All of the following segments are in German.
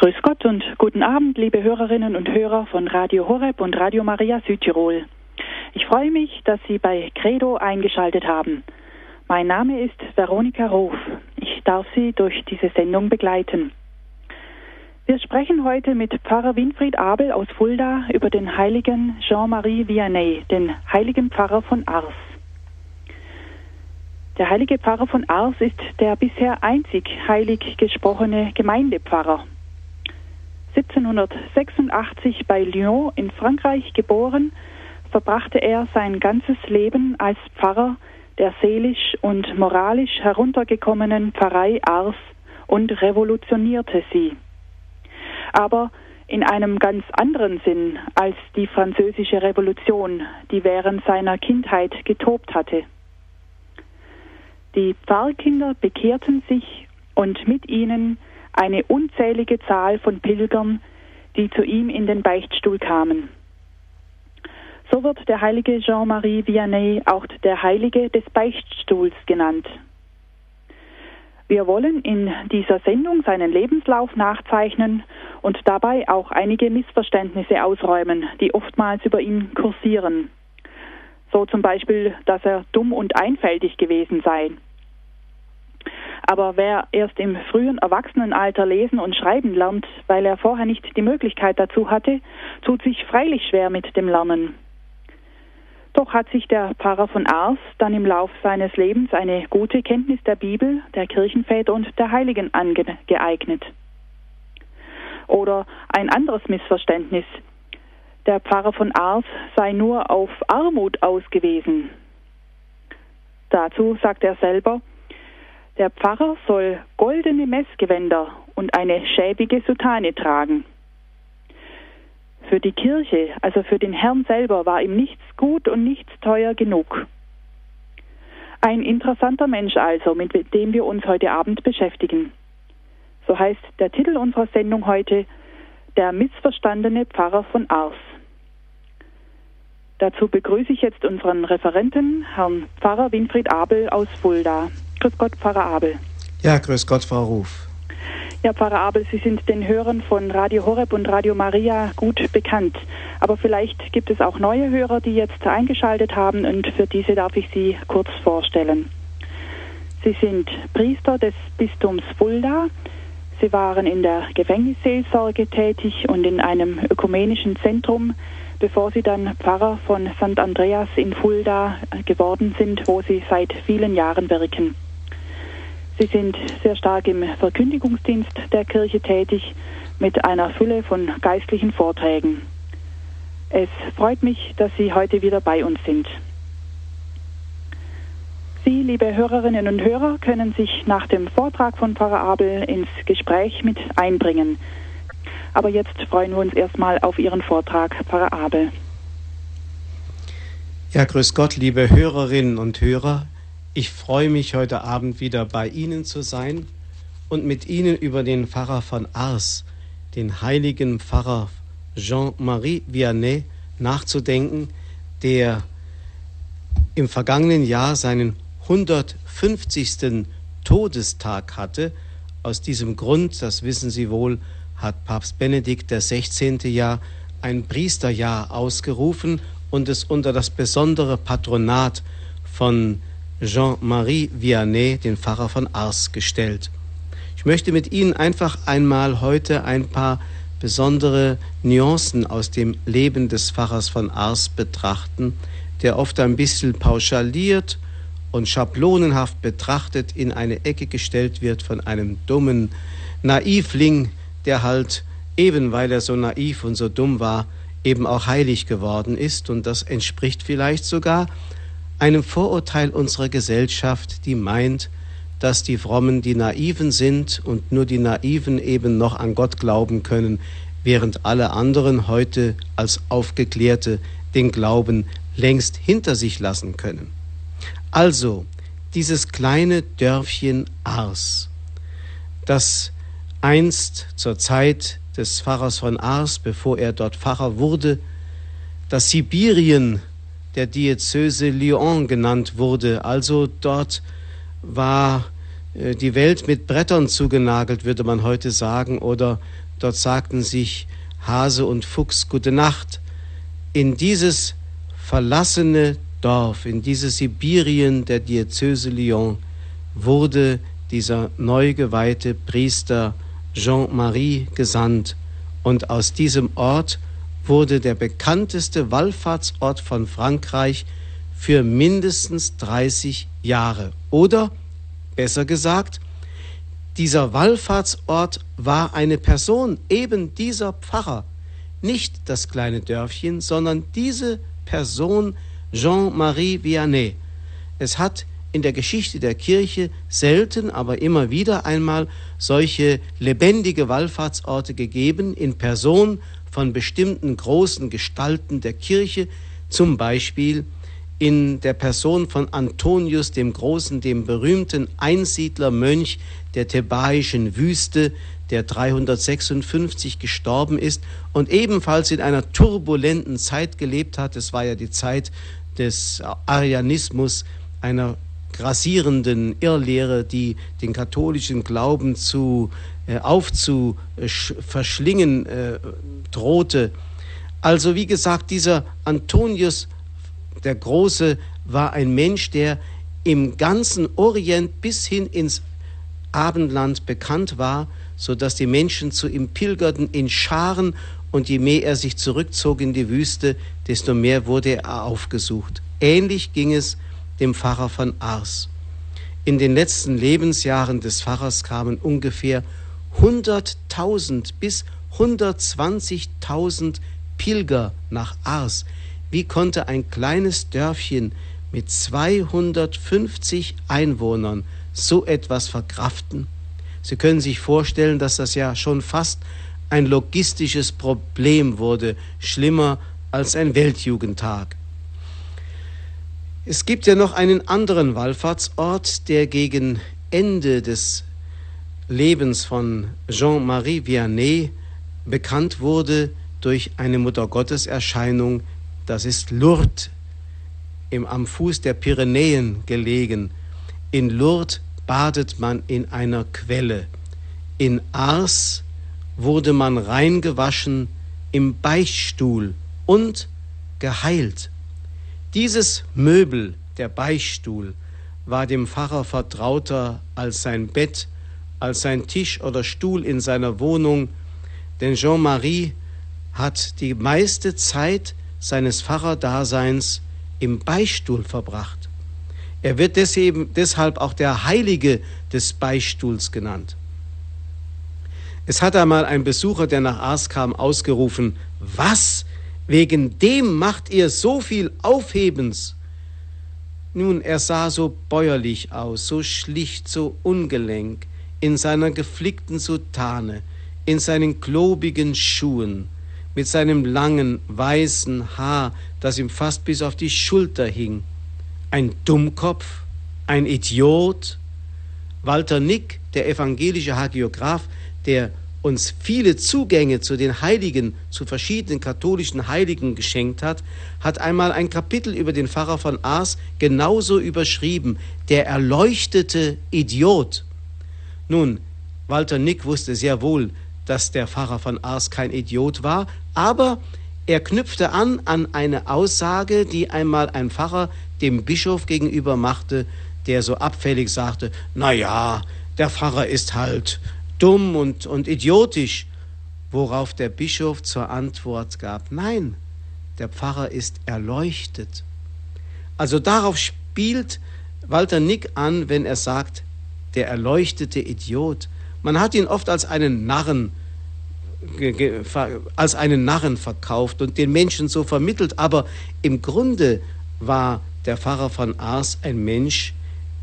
Grüß Gott und guten Abend, liebe Hörerinnen und Hörer von Radio Horeb und Radio Maria Südtirol. Ich freue mich, dass Sie bei Credo eingeschaltet haben. Mein Name ist Veronika Ruf. Ich darf Sie durch diese Sendung begleiten. Wir sprechen heute mit Pfarrer Winfried Abel aus Fulda über den heiligen Jean-Marie Vianney, den heiligen Pfarrer von Ars. Der heilige Pfarrer von Ars ist der bisher einzig heilig gesprochene Gemeindepfarrer. 1786 bei Lyon in Frankreich geboren, verbrachte er sein ganzes Leben als Pfarrer der seelisch und moralisch heruntergekommenen Pfarrei Ars und revolutionierte sie. Aber in einem ganz anderen Sinn als die französische Revolution, die während seiner Kindheit getobt hatte. Die Pfarrkinder bekehrten sich und mit ihnen eine unzählige Zahl von Pilgern, die zu ihm in den Beichtstuhl kamen. So wird der heilige Jean-Marie Vianney auch der Heilige des Beichtstuhls genannt. Wir wollen in dieser Sendung seinen Lebenslauf nachzeichnen und dabei auch einige Missverständnisse ausräumen, die oftmals über ihn kursieren. So zum Beispiel, dass er dumm und einfältig gewesen sei. Aber wer erst im frühen Erwachsenenalter lesen und schreiben lernt, weil er vorher nicht die Möglichkeit dazu hatte, tut sich freilich schwer mit dem Lernen. Doch hat sich der Pfarrer von Ars dann im Lauf seines Lebens eine gute Kenntnis der Bibel, der Kirchenväter und der Heiligen angeeignet. Oder ein anderes Missverständnis. Der Pfarrer von Ars sei nur auf Armut ausgewiesen. Dazu sagt er selber, der Pfarrer soll goldene Messgewänder und eine schäbige Soutane tragen. Für die Kirche, also für den Herrn selber, war ihm nichts gut und nichts teuer genug. Ein interessanter Mensch also, mit dem wir uns heute Abend beschäftigen. So heißt der Titel unserer Sendung heute Der missverstandene Pfarrer von Ars. Dazu begrüße ich jetzt unseren Referenten, Herrn Pfarrer Winfried Abel aus Fulda. Grüß Gott, Pfarrer Abel. Ja, grüß Gott, Frau Ruf. Ja, Pfarrer Abel, Sie sind den Hörern von Radio Horeb und Radio Maria gut bekannt. Aber vielleicht gibt es auch neue Hörer, die jetzt eingeschaltet haben und für diese darf ich Sie kurz vorstellen. Sie sind Priester des Bistums Fulda. Sie waren in der Gefängnisseelsorge tätig und in einem ökumenischen Zentrum, bevor Sie dann Pfarrer von St. Andreas in Fulda geworden sind, wo Sie seit vielen Jahren wirken. Sie sind sehr stark im Verkündigungsdienst der Kirche tätig mit einer Fülle von geistlichen Vorträgen. Es freut mich, dass Sie heute wieder bei uns sind. Sie, liebe Hörerinnen und Hörer, können sich nach dem Vortrag von Pfarrer Abel ins Gespräch mit einbringen. Aber jetzt freuen wir uns erstmal auf Ihren Vortrag, Pfarrer Abel. Ja, grüß Gott, liebe Hörerinnen und Hörer. Ich freue mich, heute Abend wieder bei Ihnen zu sein und mit Ihnen über den Pfarrer von Ars, den heiligen Pfarrer Jean-Marie Vianney, nachzudenken, der im vergangenen Jahr seinen 150. Todestag hatte. Aus diesem Grund, das wissen Sie wohl, hat Papst Benedikt XVI. Jahr ein Priesterjahr ausgerufen und es unter das besondere Patronat von Jean-Marie Vianney, den Pfarrer von Ars, gestellt. Ich möchte mit Ihnen einfach einmal heute ein paar besondere Nuancen aus dem Leben des Pfarrers von Ars betrachten, der oft ein bisschen pauschaliert und schablonenhaft betrachtet in eine Ecke gestellt wird von einem dummen Naivling, der halt eben weil er so naiv und so dumm war, eben auch heilig geworden ist und das entspricht vielleicht sogar einem Vorurteil unserer Gesellschaft, die meint, dass die Frommen die Naiven sind und nur die Naiven eben noch an Gott glauben können, während alle anderen heute als Aufgeklärte den Glauben längst hinter sich lassen können. Also, dieses kleine Dörfchen Ars, das einst zur Zeit des Pfarrers von Ars, bevor er dort Pfarrer wurde, das Sibirien der Diözese Lyon genannt wurde. Also dort war äh, die Welt mit Brettern zugenagelt, würde man heute sagen, oder dort sagten sich Hase und Fuchs gute Nacht. In dieses verlassene Dorf, in dieses Sibirien der Diözese Lyon, wurde dieser neu geweihte Priester Jean-Marie gesandt. Und aus diesem Ort wurde der bekannteste Wallfahrtsort von Frankreich für mindestens 30 Jahre. Oder, besser gesagt, dieser Wallfahrtsort war eine Person, eben dieser Pfarrer, nicht das kleine Dörfchen, sondern diese Person Jean-Marie Vianney. Es hat in der Geschichte der Kirche selten, aber immer wieder einmal solche lebendige Wallfahrtsorte gegeben in Person von bestimmten großen Gestalten der Kirche, zum Beispiel in der Person von Antonius dem Großen, dem berühmten Einsiedlermönch der thebaischen Wüste, der 356 gestorben ist und ebenfalls in einer turbulenten Zeit gelebt hat. Es war ja die Zeit des Arianismus, einer grassierenden Irrlehre, die den katholischen Glauben zu äh, aufzuverschlingen äh, drohte. Also wie gesagt, dieser Antonius der Große war ein Mensch, der im ganzen Orient bis hin ins Abendland bekannt war, so dass die Menschen zu ihm pilgerten in Scharen und je mehr er sich zurückzog in die Wüste, desto mehr wurde er aufgesucht. Ähnlich ging es dem Pfarrer von Ars. In den letzten Lebensjahren des Pfarrers kamen ungefähr 100.000 bis 120.000 Pilger nach Ars. Wie konnte ein kleines Dörfchen mit 250 Einwohnern so etwas verkraften? Sie können sich vorstellen, dass das ja schon fast ein logistisches Problem wurde, schlimmer als ein Weltjugendtag. Es gibt ja noch einen anderen Wallfahrtsort, der gegen Ende des Lebens von Jean-Marie Vianney bekannt wurde durch eine Muttergotteserscheinung. Das ist Lourdes, im, am Fuß der Pyrenäen gelegen. In Lourdes badet man in einer Quelle. In Ars wurde man reingewaschen im Beichtstuhl und geheilt. Dieses Möbel, der Beichtstuhl, war dem Pfarrer vertrauter als sein Bett, als sein Tisch oder Stuhl in seiner Wohnung, denn Jean-Marie hat die meiste Zeit seines Pfarrerdaseins im Beichtstuhl verbracht. Er wird deshalb auch der Heilige des Beistuhls genannt. Es hat einmal ein Besucher, der nach Ars kam, ausgerufen, was? Wegen dem macht ihr so viel Aufhebens. Nun, er sah so bäuerlich aus, so schlicht, so ungelenk, in seiner geflickten Soutane, in seinen klobigen Schuhen, mit seinem langen, weißen Haar, das ihm fast bis auf die Schulter hing. Ein Dummkopf, ein Idiot. Walter Nick, der evangelische Hagiograph, der uns viele Zugänge zu den Heiligen, zu verschiedenen katholischen Heiligen geschenkt hat, hat einmal ein Kapitel über den Pfarrer von Aas genauso überschrieben, der erleuchtete Idiot. Nun, Walter Nick wusste sehr wohl, dass der Pfarrer von Ars kein Idiot war, aber er knüpfte an an eine Aussage, die einmal ein Pfarrer dem Bischof gegenüber machte, der so abfällig sagte, na ja, der Pfarrer ist halt dumm und, und idiotisch, worauf der Bischof zur Antwort gab, nein, der Pfarrer ist erleuchtet. Also darauf spielt Walter Nick an, wenn er sagt, der erleuchtete Idiot. Man hat ihn oft als einen Narren als einen Narren verkauft und den Menschen so vermittelt, aber im Grunde war der Pfarrer von Ars ein Mensch,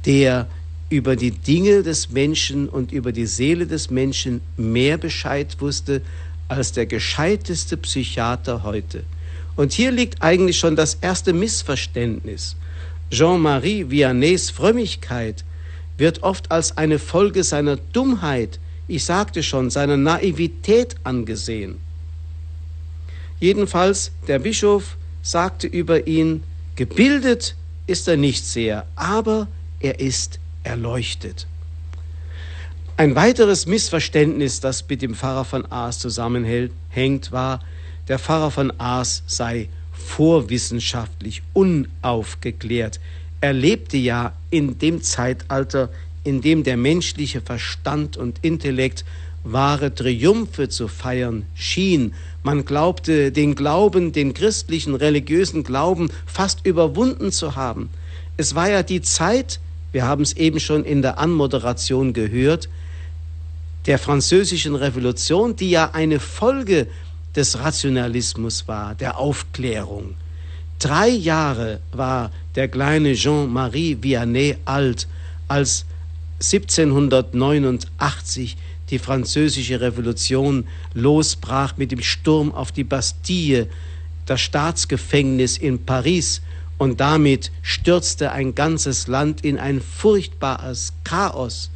der über die Dinge des Menschen und über die Seele des Menschen mehr Bescheid wusste als der gescheiteste Psychiater heute. Und hier liegt eigentlich schon das erste Missverständnis. Jean-Marie Viannays Frömmigkeit wird oft als eine Folge seiner Dummheit, ich sagte schon, seiner Naivität angesehen. Jedenfalls, der Bischof sagte über ihn, gebildet ist er nicht sehr, aber er ist erleuchtet. Ein weiteres Missverständnis, das mit dem Pfarrer von Aas zusammenhängt, war, der Pfarrer von Aas sei vorwissenschaftlich unaufgeklärt. Er lebte ja in dem Zeitalter, in dem der menschliche Verstand und Intellekt wahre Triumphe zu feiern schien. Man glaubte, den Glauben, den christlichen religiösen Glauben fast überwunden zu haben. Es war ja die Zeit, wir haben es eben schon in der Anmoderation gehört, der französischen Revolution, die ja eine Folge des Rationalismus war, der Aufklärung. Drei Jahre war der kleine Jean-Marie Vianney alt, als 1789 die französische Revolution losbrach mit dem Sturm auf die Bastille, das Staatsgefängnis in Paris, und damit stürzte ein ganzes Land in ein furchtbares Chaos.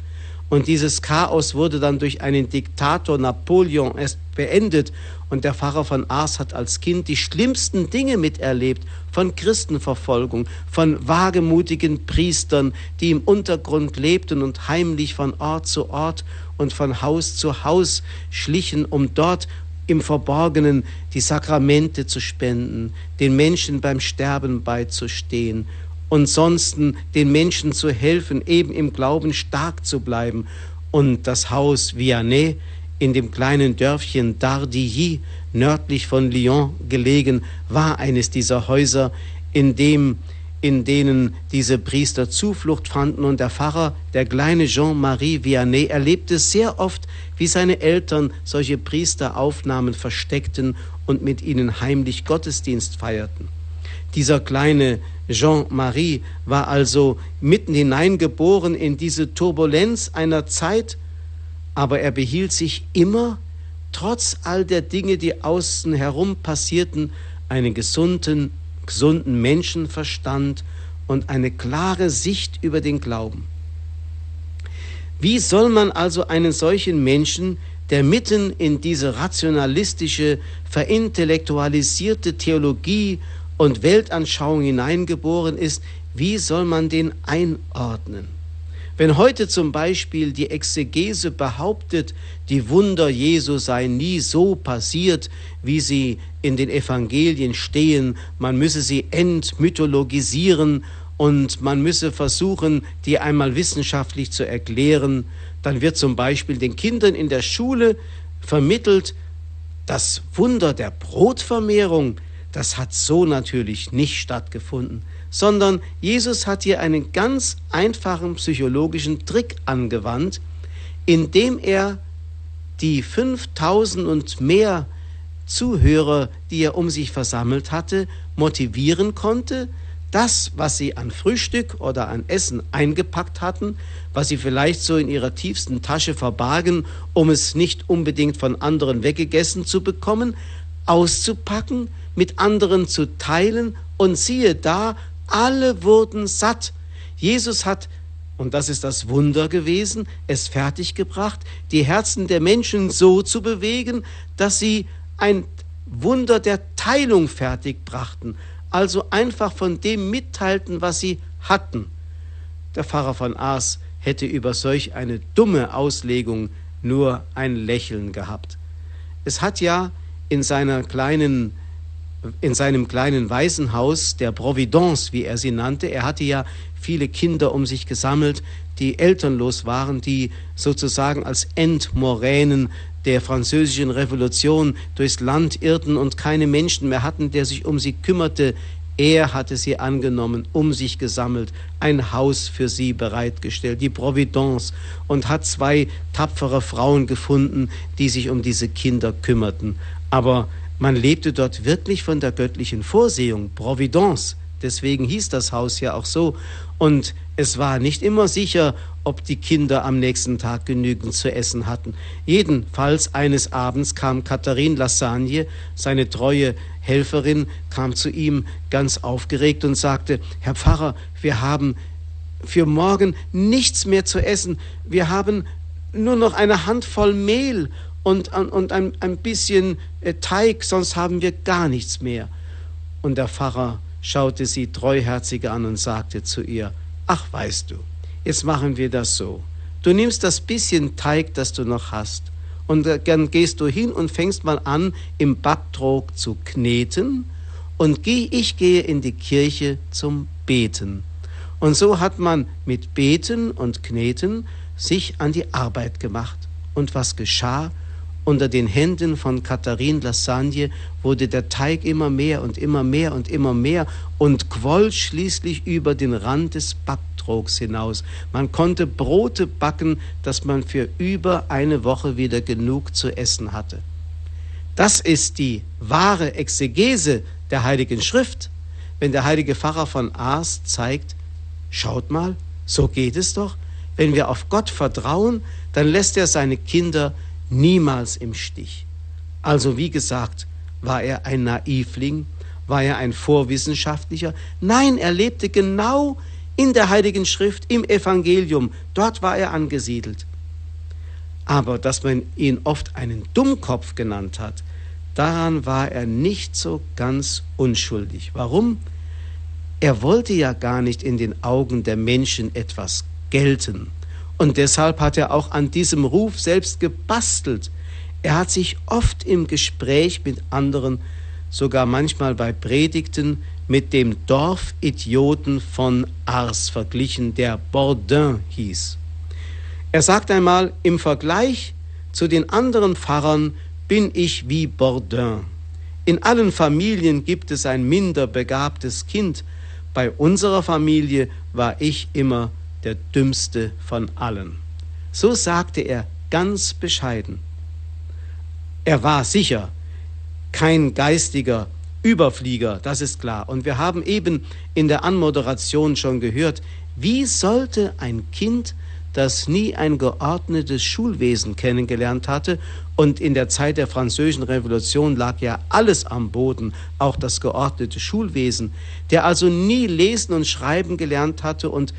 Und dieses Chaos wurde dann durch einen Diktator Napoleon erst beendet. Und der Pfarrer von Ars hat als Kind die schlimmsten Dinge miterlebt, von Christenverfolgung, von wagemutigen Priestern, die im Untergrund lebten und heimlich von Ort zu Ort und von Haus zu Haus schlichen, um dort im Verborgenen die Sakramente zu spenden, den Menschen beim Sterben beizustehen und sonst den Menschen zu helfen, eben im Glauben stark zu bleiben. Und das Haus Vianney in dem kleinen Dörfchen Dardilly, nördlich von Lyon gelegen, war eines dieser Häuser, in dem in denen diese Priester Zuflucht fanden und der Pfarrer, der kleine Jean-Marie Vianney, erlebte sehr oft, wie seine Eltern solche Priester aufnahmen, versteckten und mit ihnen heimlich Gottesdienst feierten. Dieser kleine Jean-Marie war also mitten hineingeboren in diese Turbulenz einer Zeit, aber er behielt sich immer, trotz all der Dinge, die außen herum passierten, einen gesunden, gesunden Menschenverstand und eine klare Sicht über den Glauben. Wie soll man also einen solchen Menschen, der mitten in diese rationalistische, verintellektualisierte Theologie und Weltanschauung hineingeboren ist, wie soll man den einordnen? Wenn heute zum Beispiel die Exegese behauptet, die Wunder Jesu seien nie so passiert, wie sie in den Evangelien stehen, man müsse sie entmythologisieren und man müsse versuchen, die einmal wissenschaftlich zu erklären, dann wird zum Beispiel den Kindern in der Schule vermittelt, das Wunder der Brotvermehrung, das hat so natürlich nicht stattgefunden, sondern Jesus hat hier einen ganz einfachen psychologischen Trick angewandt, indem er die 5000 und mehr Zuhörer, die er um sich versammelt hatte, motivieren konnte, das, was sie an Frühstück oder an Essen eingepackt hatten, was sie vielleicht so in ihrer tiefsten Tasche verbargen, um es nicht unbedingt von anderen weggegessen zu bekommen, auszupacken mit anderen zu teilen. Und siehe da, alle wurden satt. Jesus hat, und das ist das Wunder gewesen, es fertiggebracht, die Herzen der Menschen so zu bewegen, dass sie ein Wunder der Teilung fertigbrachten, also einfach von dem mitteilten, was sie hatten. Der Pfarrer von Aas hätte über solch eine dumme Auslegung nur ein Lächeln gehabt. Es hat ja in seiner kleinen in seinem kleinen Waisenhaus der Providence, wie er sie nannte. Er hatte ja viele Kinder um sich gesammelt, die elternlos waren, die sozusagen als Endmoränen der französischen Revolution durchs Land irrten und keine Menschen mehr hatten, der sich um sie kümmerte. Er hatte sie angenommen, um sich gesammelt, ein Haus für sie bereitgestellt, die Providence, und hat zwei tapfere Frauen gefunden, die sich um diese Kinder kümmerten. Aber man lebte dort wirklich von der göttlichen Vorsehung, Providence. Deswegen hieß das Haus ja auch so. Und es war nicht immer sicher, ob die Kinder am nächsten Tag genügend zu essen hatten. Jedenfalls eines Abends kam Katharine Lassagne, seine treue Helferin, kam zu ihm ganz aufgeregt und sagte, Herr Pfarrer, wir haben für morgen nichts mehr zu essen. Wir haben nur noch eine Handvoll Mehl und, und ein, ein bisschen äh, Teig, sonst haben wir gar nichts mehr. Und der Pfarrer schaute sie treuherzig an und sagte zu ihr, ach weißt du, jetzt machen wir das so. Du nimmst das bisschen Teig, das du noch hast, und dann gehst du hin und fängst mal an, im Backtrog zu kneten, und ich gehe in die Kirche zum Beten. Und so hat man mit Beten und Kneten sich an die Arbeit gemacht. Und was geschah? Unter den Händen von Katharine Lassagne wurde der Teig immer mehr und immer mehr und immer mehr und quoll schließlich über den Rand des Backtrogs hinaus. Man konnte Brote backen, dass man für über eine Woche wieder genug zu essen hatte. Das ist die wahre Exegese der Heiligen Schrift, wenn der heilige Pfarrer von Aas zeigt, schaut mal, so geht es doch. Wenn wir auf Gott vertrauen, dann lässt er seine Kinder niemals im Stich. Also wie gesagt, war er ein Naivling, war er ein Vorwissenschaftlicher? Nein, er lebte genau in der Heiligen Schrift, im Evangelium. Dort war er angesiedelt. Aber dass man ihn oft einen Dummkopf genannt hat, daran war er nicht so ganz unschuldig. Warum? Er wollte ja gar nicht in den Augen der Menschen etwas gelten. Und deshalb hat er auch an diesem Ruf selbst gebastelt. Er hat sich oft im Gespräch mit anderen, sogar manchmal bei Predigten, mit dem Dorfidioten von Ars verglichen, der Bourdin hieß. Er sagt einmal, im Vergleich zu den anderen Pfarrern bin ich wie Bourdin. In allen Familien gibt es ein minder begabtes Kind. Bei unserer Familie war ich immer der dümmste von allen. So sagte er ganz bescheiden. Er war sicher kein geistiger Überflieger, das ist klar. Und wir haben eben in der Anmoderation schon gehört, wie sollte ein Kind, das nie ein geordnetes Schulwesen kennengelernt hatte, und in der Zeit der Französischen Revolution lag ja alles am Boden, auch das geordnete Schulwesen, der also nie lesen und schreiben gelernt hatte und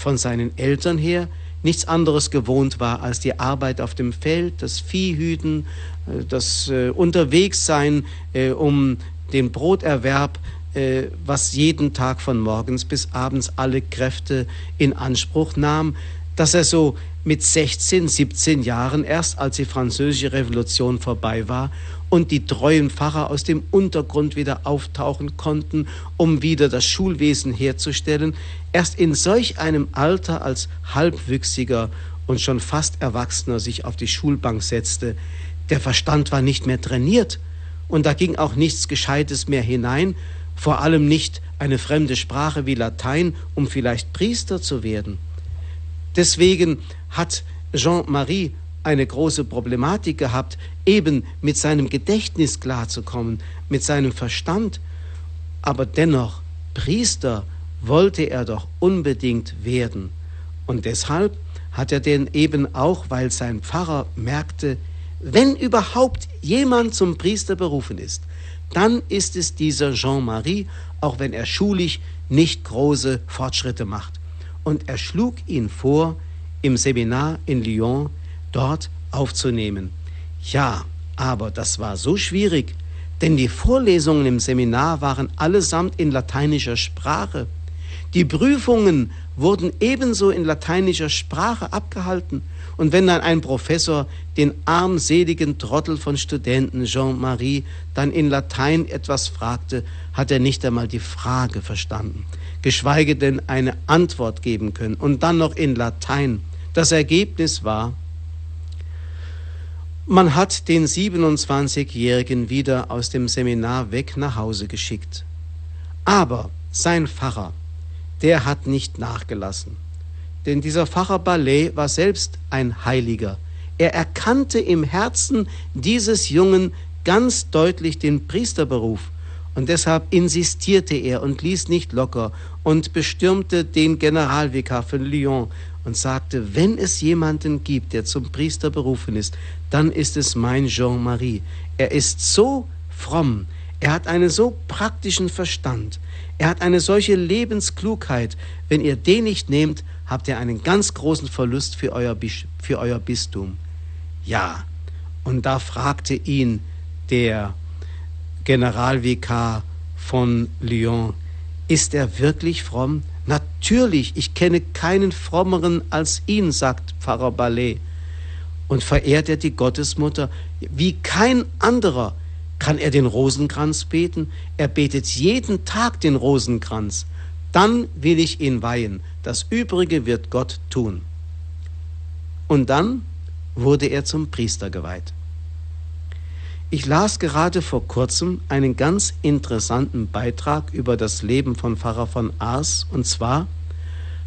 von seinen Eltern her nichts anderes gewohnt war als die Arbeit auf dem Feld, das Viehhüten, äh, das äh, Unterwegssein äh, um den Broterwerb, was jeden Tag von morgens bis abends alle Kräfte in Anspruch nahm, dass er so mit 16, 17 Jahren erst, als die französische Revolution vorbei war und die treuen Pfarrer aus dem Untergrund wieder auftauchen konnten, um wieder das Schulwesen herzustellen, erst in solch einem Alter als Halbwüchsiger und schon fast Erwachsener sich auf die Schulbank setzte. Der Verstand war nicht mehr trainiert und da ging auch nichts Gescheites mehr hinein, vor allem nicht eine fremde Sprache wie Latein, um vielleicht Priester zu werden. Deswegen hat Jean-Marie eine große Problematik gehabt, eben mit seinem Gedächtnis klarzukommen, mit seinem Verstand. Aber dennoch, Priester wollte er doch unbedingt werden. Und deshalb hat er den eben auch, weil sein Pfarrer merkte, wenn überhaupt jemand zum Priester berufen ist, dann ist es dieser Jean-Marie, auch wenn er schulisch nicht große Fortschritte macht. Und er schlug ihn vor, im Seminar in Lyon dort aufzunehmen. Ja, aber das war so schwierig, denn die Vorlesungen im Seminar waren allesamt in lateinischer Sprache. Die Prüfungen wurden ebenso in lateinischer Sprache abgehalten. Und wenn dann ein Professor den armseligen Trottel von Studenten Jean-Marie dann in Latein etwas fragte, hat er nicht einmal die Frage verstanden, geschweige denn eine Antwort geben können und dann noch in Latein. Das Ergebnis war, man hat den 27-Jährigen wieder aus dem Seminar weg nach Hause geschickt. Aber sein Pfarrer, der hat nicht nachgelassen. Denn dieser Pfarrer Ballet war selbst ein Heiliger. Er erkannte im Herzen dieses Jungen ganz deutlich den Priesterberuf. Und deshalb insistierte er und ließ nicht locker und bestürmte den Generalvikar von Lyon und sagte, wenn es jemanden gibt, der zum Priester berufen ist, dann ist es mein Jean-Marie. Er ist so fromm, er hat einen so praktischen Verstand, er hat eine solche Lebensklugheit. Wenn ihr den nicht nehmt, habt ihr einen ganz großen Verlust für euer, für euer Bistum. Ja, und da fragte ihn der Generalvikar von Lyon, ist er wirklich fromm? Natürlich, ich kenne keinen frommeren als ihn, sagt Pfarrer Ballet. Und verehrt er die Gottesmutter wie kein anderer. Kann er den Rosenkranz beten? Er betet jeden Tag den Rosenkranz. Dann will ich ihn weihen. Das Übrige wird Gott tun. Und dann wurde er zum Priester geweiht. Ich las gerade vor kurzem einen ganz interessanten Beitrag über das Leben von Pfarrer von Ars, und zwar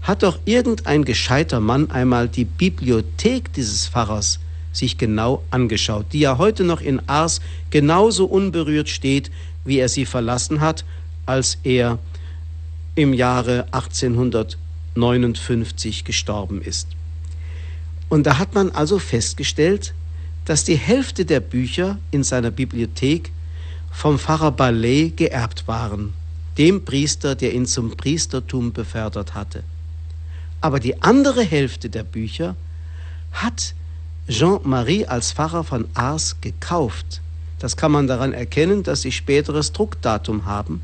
hat doch irgendein gescheiter Mann einmal die Bibliothek dieses Pfarrers sich genau angeschaut, die ja heute noch in Ars genauso unberührt steht, wie er sie verlassen hat, als er im Jahre 1859 gestorben ist. Und da hat man also festgestellt, dass die Hälfte der Bücher in seiner Bibliothek vom Pfarrer Ballet geerbt waren, dem Priester, der ihn zum Priestertum befördert hatte. Aber die andere Hälfte der Bücher hat Jean-Marie als Pfarrer von Ars gekauft. Das kann man daran erkennen, dass sie späteres Druckdatum haben.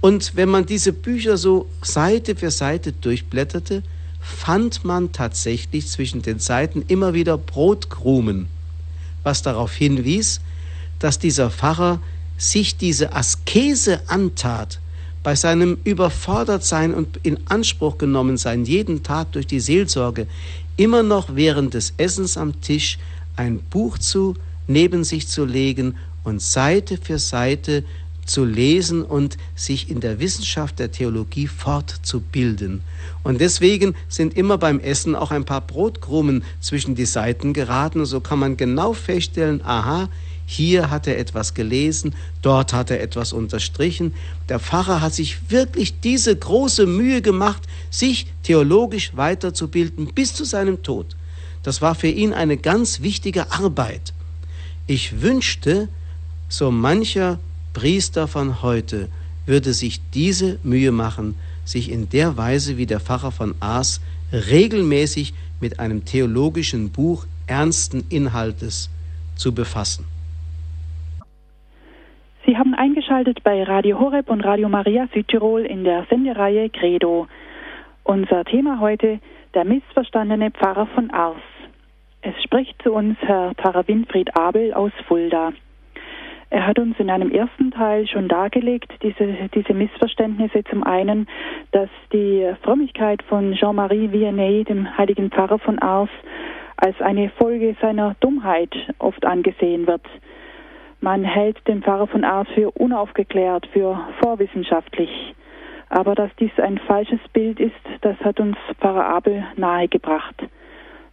Und wenn man diese Bücher so Seite für Seite durchblätterte, fand man tatsächlich zwischen den Seiten immer wieder Brotkrumen was darauf hinwies, dass dieser Pfarrer sich diese Askese antat, bei seinem Überfordertsein und in Anspruch genommen sein, jeden Tag durch die Seelsorge, immer noch während des Essens am Tisch ein Buch zu neben sich zu legen und Seite für Seite zu lesen und sich in der Wissenschaft der Theologie fortzubilden. Und deswegen sind immer beim Essen auch ein paar Brotkrumen zwischen die Seiten geraten. Und so kann man genau feststellen, aha, hier hat er etwas gelesen, dort hat er etwas unterstrichen. Der Pfarrer hat sich wirklich diese große Mühe gemacht, sich theologisch weiterzubilden bis zu seinem Tod. Das war für ihn eine ganz wichtige Arbeit. Ich wünschte, so mancher Priester von heute würde sich diese Mühe machen, sich in der Weise wie der Pfarrer von Aas regelmäßig mit einem theologischen Buch ernsten Inhaltes zu befassen. Sie haben eingeschaltet bei Radio Horeb und Radio Maria Südtirol in der Sendereihe Credo. Unser Thema heute der missverstandene Pfarrer von Ars. Es spricht zu uns Herr Pfarrer Winfried Abel aus Fulda. Er hat uns in einem ersten Teil schon dargelegt, diese, diese Missverständnisse. Zum einen, dass die Frömmigkeit von Jean-Marie Vianney, dem heiligen Pfarrer von Ars, als eine Folge seiner Dummheit oft angesehen wird. Man hält den Pfarrer von Ars für unaufgeklärt, für vorwissenschaftlich. Aber dass dies ein falsches Bild ist, das hat uns Pfarrer Abel nahegebracht.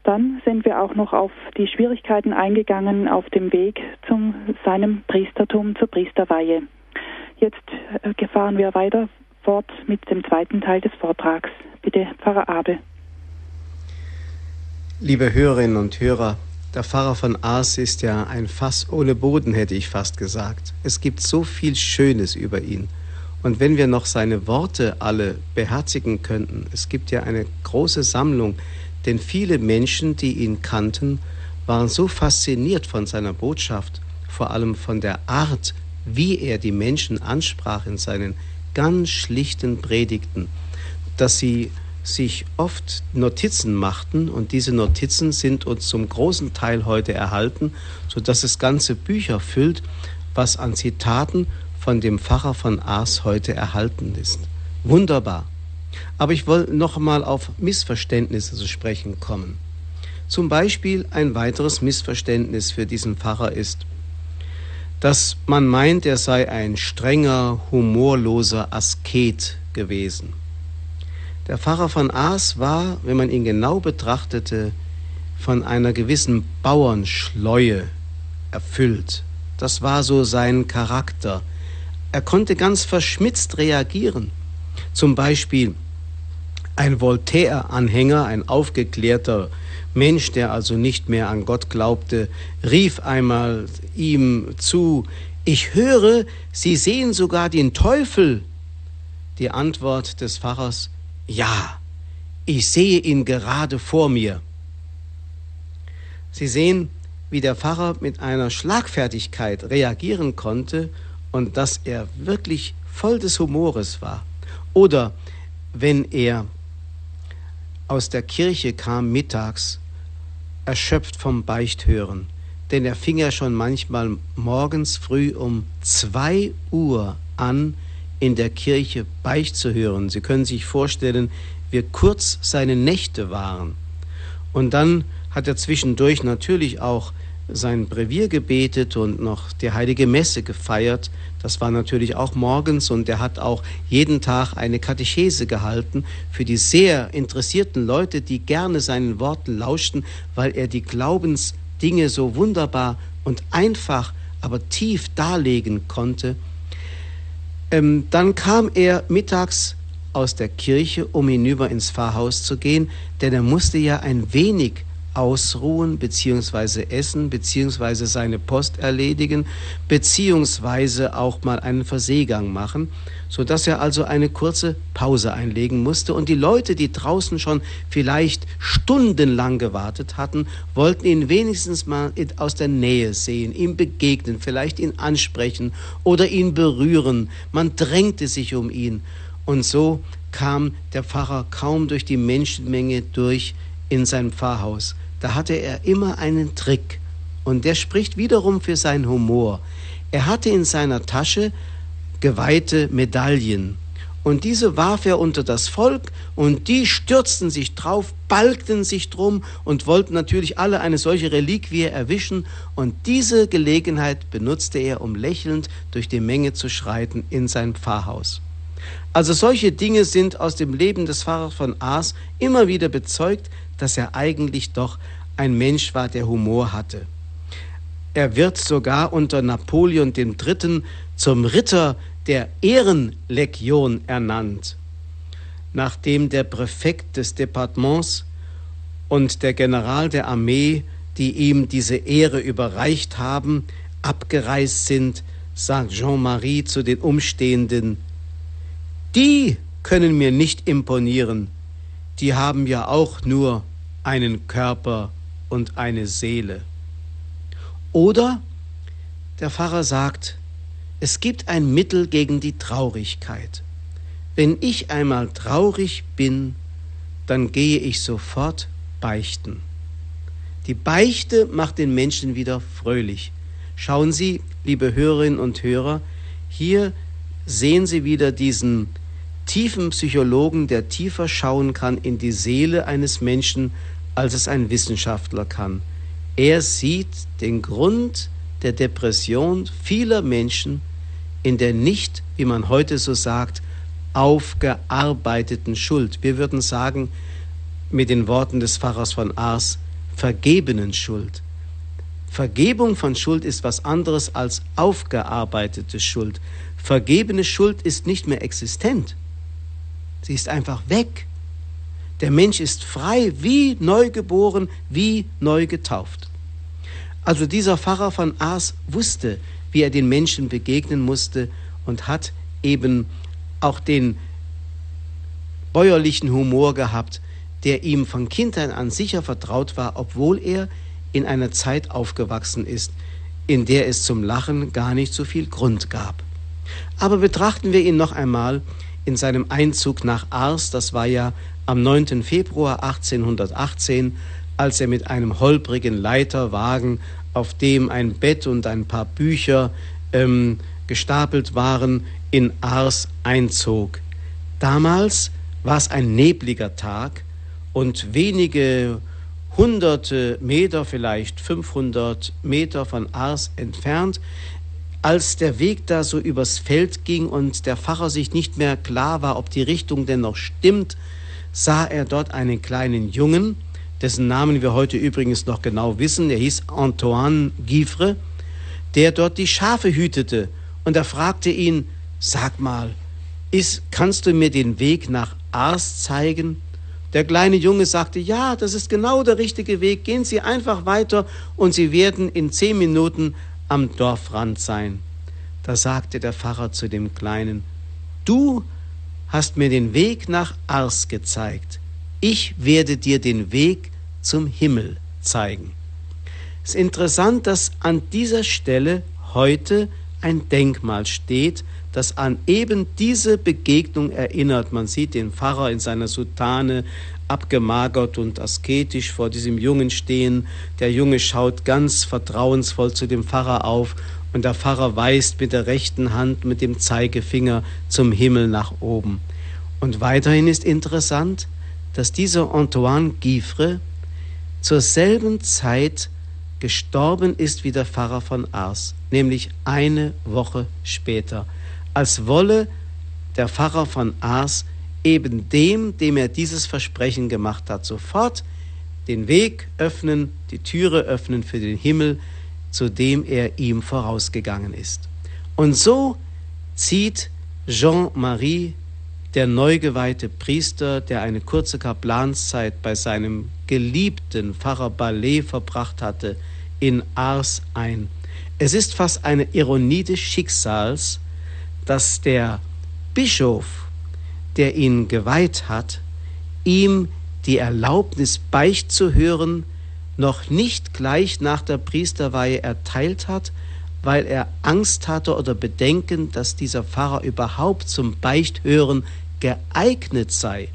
Dann sind wir auch noch auf die Schwierigkeiten eingegangen auf dem Weg zu seinem Priestertum, zur Priesterweihe. Jetzt äh, fahren wir weiter fort mit dem zweiten Teil des Vortrags. Bitte, Pfarrer Abel. Liebe Hörerinnen und Hörer, der Pfarrer von Ars ist ja ein Fass ohne Boden, hätte ich fast gesagt. Es gibt so viel Schönes über ihn. Und wenn wir noch seine Worte alle beherzigen könnten, es gibt ja eine große Sammlung, denn viele Menschen, die ihn kannten, waren so fasziniert von seiner Botschaft, vor allem von der Art, wie er die Menschen ansprach in seinen ganz schlichten Predigten, dass sie sich oft Notizen machten und diese Notizen sind uns zum großen Teil heute erhalten, so dass es ganze Bücher füllt, was an Zitaten von dem Pfarrer von Ars heute erhalten ist. Wunderbar. Aber ich wollte noch einmal auf Missverständnisse zu sprechen kommen. Zum Beispiel ein weiteres Missverständnis für diesen Pfarrer ist, dass man meint, er sei ein strenger, humorloser Asket gewesen. Der Pfarrer von Aas war, wenn man ihn genau betrachtete, von einer gewissen Bauernschleue erfüllt. Das war so sein Charakter. Er konnte ganz verschmitzt reagieren. Zum Beispiel ein Voltaire-Anhänger, ein aufgeklärter Mensch, der also nicht mehr an Gott glaubte, rief einmal ihm zu, ich höre, Sie sehen sogar den Teufel. Die Antwort des Pfarrers, ja, ich sehe ihn gerade vor mir. Sie sehen, wie der Pfarrer mit einer Schlagfertigkeit reagieren konnte und dass er wirklich voll des Humores war. Oder wenn er aus der Kirche kam mittags, erschöpft vom Beichthören, denn er fing ja schon manchmal morgens früh um zwei Uhr an, in der Kirche Beicht zu hören. Sie können sich vorstellen, wie kurz seine Nächte waren. Und dann hat er zwischendurch natürlich auch sein Brevier gebetet und noch die heilige Messe gefeiert. Das war natürlich auch morgens und er hat auch jeden Tag eine Katechese gehalten für die sehr interessierten Leute, die gerne seinen Worten lauschten, weil er die Glaubensdinge so wunderbar und einfach, aber tief darlegen konnte. Ähm, dann kam er mittags aus der Kirche, um hinüber ins Pfarrhaus zu gehen, denn er musste ja ein wenig ausruhen beziehungsweise essen beziehungsweise seine Post erledigen beziehungsweise auch mal einen Verseegang machen, so dass er also eine kurze Pause einlegen musste. Und die Leute, die draußen schon vielleicht stundenlang gewartet hatten, wollten ihn wenigstens mal aus der Nähe sehen, ihm begegnen, vielleicht ihn ansprechen oder ihn berühren. Man drängte sich um ihn. Und so kam der Pfarrer kaum durch die Menschenmenge durch in sein Pfarrhaus da hatte er immer einen Trick. Und der spricht wiederum für seinen Humor. Er hatte in seiner Tasche geweihte Medaillen. Und diese warf er unter das Volk und die stürzten sich drauf, balgten sich drum und wollten natürlich alle eine solche Reliquie erwischen. Und diese Gelegenheit benutzte er, um lächelnd durch die Menge zu schreiten in sein Pfarrhaus. Also solche Dinge sind aus dem Leben des Pfarrers von Aas immer wieder bezeugt, dass er eigentlich doch ein Mensch war, der Humor hatte. Er wird sogar unter Napoleon III. zum Ritter der Ehrenlegion ernannt, nachdem der Präfekt des Departements und der General der Armee, die ihm diese Ehre überreicht haben, abgereist sind, sagt Jean-Marie zu den Umstehenden, die können mir nicht imponieren, die haben ja auch nur einen Körper und eine Seele. Oder der Pfarrer sagt, es gibt ein Mittel gegen die Traurigkeit. Wenn ich einmal traurig bin, dann gehe ich sofort beichten. Die Beichte macht den Menschen wieder fröhlich. Schauen Sie, liebe Hörerinnen und Hörer, hier sehen Sie wieder diesen tiefen Psychologen, der tiefer schauen kann in die Seele eines Menschen, als es ein Wissenschaftler kann. Er sieht den Grund der Depression vieler Menschen in der nicht, wie man heute so sagt, aufgearbeiteten Schuld. Wir würden sagen, mit den Worten des Pfarrers von Ars, vergebenen Schuld. Vergebung von Schuld ist was anderes als aufgearbeitete Schuld. Vergebene Schuld ist nicht mehr existent. Sie ist einfach weg. Der Mensch ist frei, wie neugeboren, wie neu getauft. Also dieser Pfarrer von Aas wusste, wie er den Menschen begegnen musste und hat eben auch den bäuerlichen Humor gehabt, der ihm von Kindheit an sicher vertraut war, obwohl er in einer Zeit aufgewachsen ist, in der es zum Lachen gar nicht so viel Grund gab. Aber betrachten wir ihn noch einmal in seinem Einzug nach Ars, das war ja am 9. Februar 1818, als er mit einem holprigen Leiterwagen, auf dem ein Bett und ein paar Bücher ähm, gestapelt waren, in Ars einzog. Damals war es ein nebliger Tag und wenige hunderte Meter, vielleicht 500 Meter von Ars entfernt, als der Weg da so übers Feld ging und der Pfarrer sich nicht mehr klar war, ob die Richtung denn noch stimmt, sah er dort einen kleinen Jungen, dessen Namen wir heute übrigens noch genau wissen. Er hieß Antoine Givre, der dort die Schafe hütete. Und er fragte ihn, sag mal, ist, kannst du mir den Weg nach Ars zeigen? Der kleine Junge sagte, ja, das ist genau der richtige Weg. Gehen Sie einfach weiter und Sie werden in zehn Minuten am Dorfrand sein. Da sagte der Pfarrer zu dem Kleinen, du hast mir den Weg nach Ars gezeigt, ich werde dir den Weg zum Himmel zeigen. Es ist interessant, dass an dieser Stelle heute ein Denkmal steht, das an eben diese Begegnung erinnert. Man sieht den Pfarrer in seiner Soutane abgemagert und asketisch vor diesem Jungen stehen. Der Junge schaut ganz vertrauensvoll zu dem Pfarrer auf und der Pfarrer weist mit der rechten Hand mit dem Zeigefinger zum Himmel nach oben. Und weiterhin ist interessant, dass dieser Antoine Giffre zur selben Zeit gestorben ist wie der Pfarrer von Ars, nämlich eine Woche später, als wolle der Pfarrer von Ars eben dem, dem er dieses Versprechen gemacht hat, sofort den Weg öffnen, die Türe öffnen für den Himmel, zu dem er ihm vorausgegangen ist. Und so zieht Jean-Marie, der neugeweihte Priester, der eine kurze Kaplanszeit bei seinem geliebten Pfarrer Ballet verbracht hatte, in Ars ein. Es ist fast eine Ironie des Schicksals, dass der Bischof, der ihn geweiht hat, ihm die Erlaubnis beicht zu hören, noch nicht gleich nach der Priesterweihe erteilt hat, weil er Angst hatte oder Bedenken, dass dieser Pfarrer überhaupt zum Beichthören geeignet sei.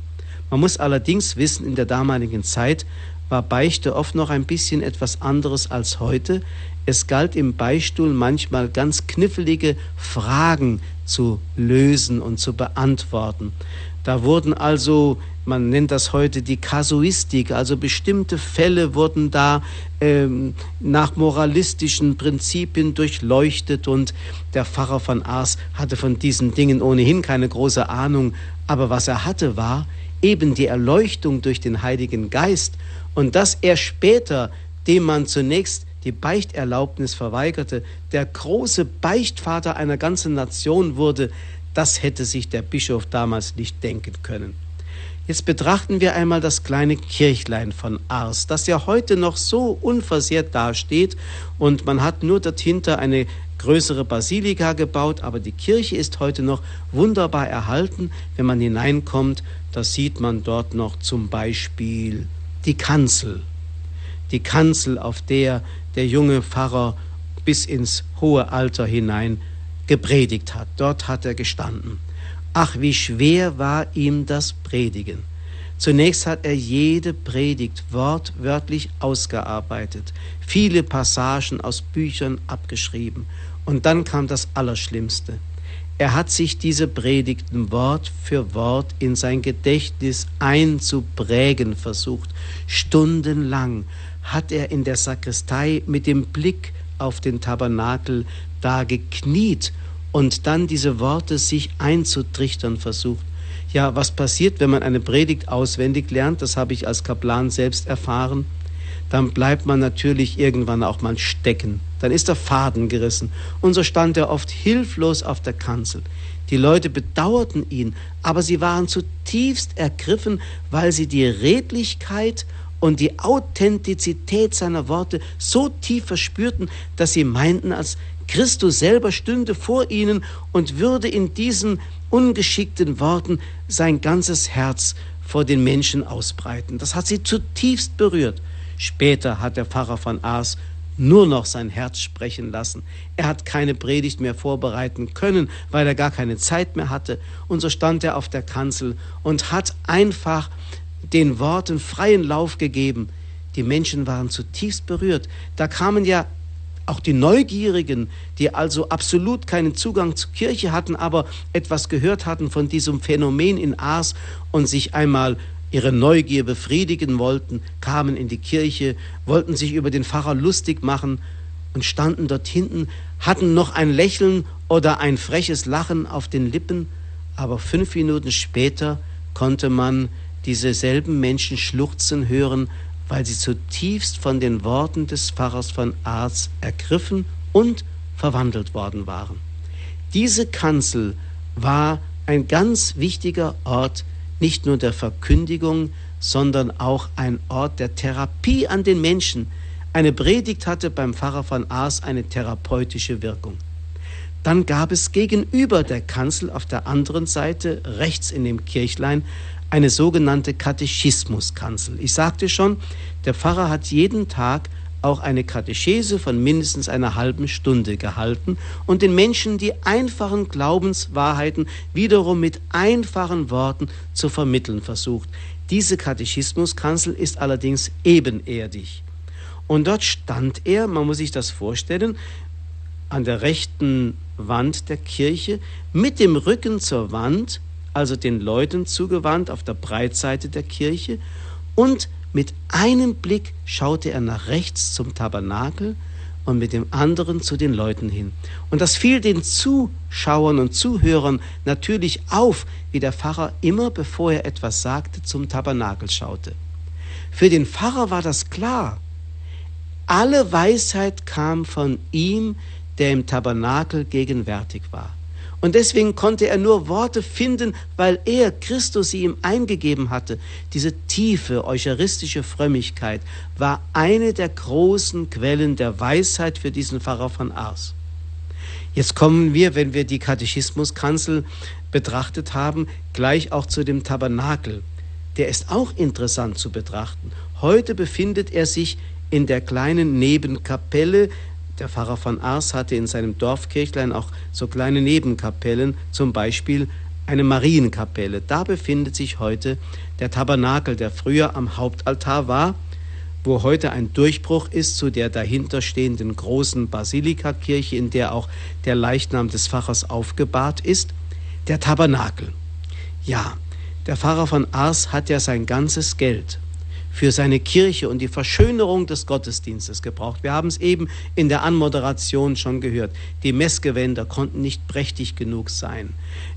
Man muss allerdings wissen, in der damaligen Zeit war Beichte oft noch ein bisschen etwas anderes als heute. Es galt im Beistuhl manchmal ganz knifflige Fragen zu lösen und zu beantworten. Da wurden also, man nennt das heute die Kasuistik, also bestimmte Fälle wurden da ähm, nach moralistischen Prinzipien durchleuchtet und der Pfarrer von Ars hatte von diesen Dingen ohnehin keine große Ahnung, aber was er hatte war eben die Erleuchtung durch den Heiligen Geist und dass er später, dem man zunächst die Beichterlaubnis verweigerte, der große Beichtvater einer ganzen Nation wurde, das hätte sich der Bischof damals nicht denken können. Jetzt betrachten wir einmal das kleine Kirchlein von Ars, das ja heute noch so unversehrt dasteht und man hat nur dahinter eine größere Basilika gebaut, aber die Kirche ist heute noch wunderbar erhalten. Wenn man hineinkommt, da sieht man dort noch zum Beispiel die Kanzel. Die Kanzel, auf der der junge Pfarrer bis ins hohe Alter hinein gepredigt hat. Dort hat er gestanden. Ach, wie schwer war ihm das Predigen. Zunächst hat er jede Predigt wortwörtlich ausgearbeitet, viele Passagen aus Büchern abgeschrieben. Und dann kam das Allerschlimmste. Er hat sich diese Predigten Wort für Wort in sein Gedächtnis einzuprägen versucht. Stundenlang hat er in der Sakristei mit dem Blick auf den Tabernakel da gekniet und dann diese Worte sich einzutrichtern versucht. Ja, was passiert, wenn man eine Predigt auswendig lernt? Das habe ich als Kaplan selbst erfahren dann bleibt man natürlich irgendwann auch mal stecken. Dann ist der Faden gerissen. Und so stand er oft hilflos auf der Kanzel. Die Leute bedauerten ihn, aber sie waren zutiefst ergriffen, weil sie die Redlichkeit und die Authentizität seiner Worte so tief verspürten, dass sie meinten, als Christus selber stünde vor ihnen und würde in diesen ungeschickten Worten sein ganzes Herz vor den Menschen ausbreiten. Das hat sie zutiefst berührt. Später hat der Pfarrer von Aas nur noch sein Herz sprechen lassen. Er hat keine Predigt mehr vorbereiten können, weil er gar keine Zeit mehr hatte. Und so stand er auf der Kanzel und hat einfach den Worten freien Lauf gegeben. Die Menschen waren zutiefst berührt. Da kamen ja auch die Neugierigen, die also absolut keinen Zugang zur Kirche hatten, aber etwas gehört hatten von diesem Phänomen in Aas und sich einmal ihre Neugier befriedigen wollten, kamen in die Kirche, wollten sich über den Pfarrer lustig machen und standen dort hinten, hatten noch ein Lächeln oder ein freches Lachen auf den Lippen, aber fünf Minuten später konnte man diese selben Menschen schluchzen hören, weil sie zutiefst von den Worten des Pfarrers von Arz ergriffen und verwandelt worden waren. Diese Kanzel war ein ganz wichtiger Ort nicht nur der Verkündigung, sondern auch ein Ort der Therapie an den Menschen. Eine Predigt hatte beim Pfarrer von Aas eine therapeutische Wirkung. Dann gab es gegenüber der Kanzel auf der anderen Seite, rechts in dem Kirchlein, eine sogenannte Katechismuskanzel. Ich sagte schon, der Pfarrer hat jeden Tag auch eine Katechese von mindestens einer halben Stunde gehalten und den Menschen die einfachen Glaubenswahrheiten wiederum mit einfachen Worten zu vermitteln versucht. Diese Katechismuskanzel ist allerdings ebenerdig. Und dort stand er, man muss sich das vorstellen, an der rechten Wand der Kirche, mit dem Rücken zur Wand, also den Leuten zugewandt auf der Breitseite der Kirche, und mit einem Blick schaute er nach rechts zum Tabernakel und mit dem anderen zu den Leuten hin. Und das fiel den Zuschauern und Zuhörern natürlich auf, wie der Pfarrer immer, bevor er etwas sagte, zum Tabernakel schaute. Für den Pfarrer war das klar. Alle Weisheit kam von ihm, der im Tabernakel gegenwärtig war. Und deswegen konnte er nur Worte finden, weil er, Christus, sie ihm eingegeben hatte. Diese tiefe eucharistische Frömmigkeit war eine der großen Quellen der Weisheit für diesen Pfarrer von Ars. Jetzt kommen wir, wenn wir die Katechismuskanzel betrachtet haben, gleich auch zu dem Tabernakel. Der ist auch interessant zu betrachten. Heute befindet er sich in der kleinen Nebenkapelle der Pfarrer von Ars hatte in seinem Dorfkirchlein auch so kleine Nebenkapellen, zum Beispiel eine Marienkapelle. Da befindet sich heute der Tabernakel, der früher am Hauptaltar war, wo heute ein Durchbruch ist zu der dahinterstehenden großen Basilikakirche, in der auch der Leichnam des Pfarrers aufgebahrt ist, der Tabernakel. Ja, der Pfarrer von Ars hat ja sein ganzes Geld für seine Kirche und die Verschönerung des Gottesdienstes gebraucht. Wir haben es eben in der Anmoderation schon gehört. Die Messgewänder konnten nicht prächtig genug sein.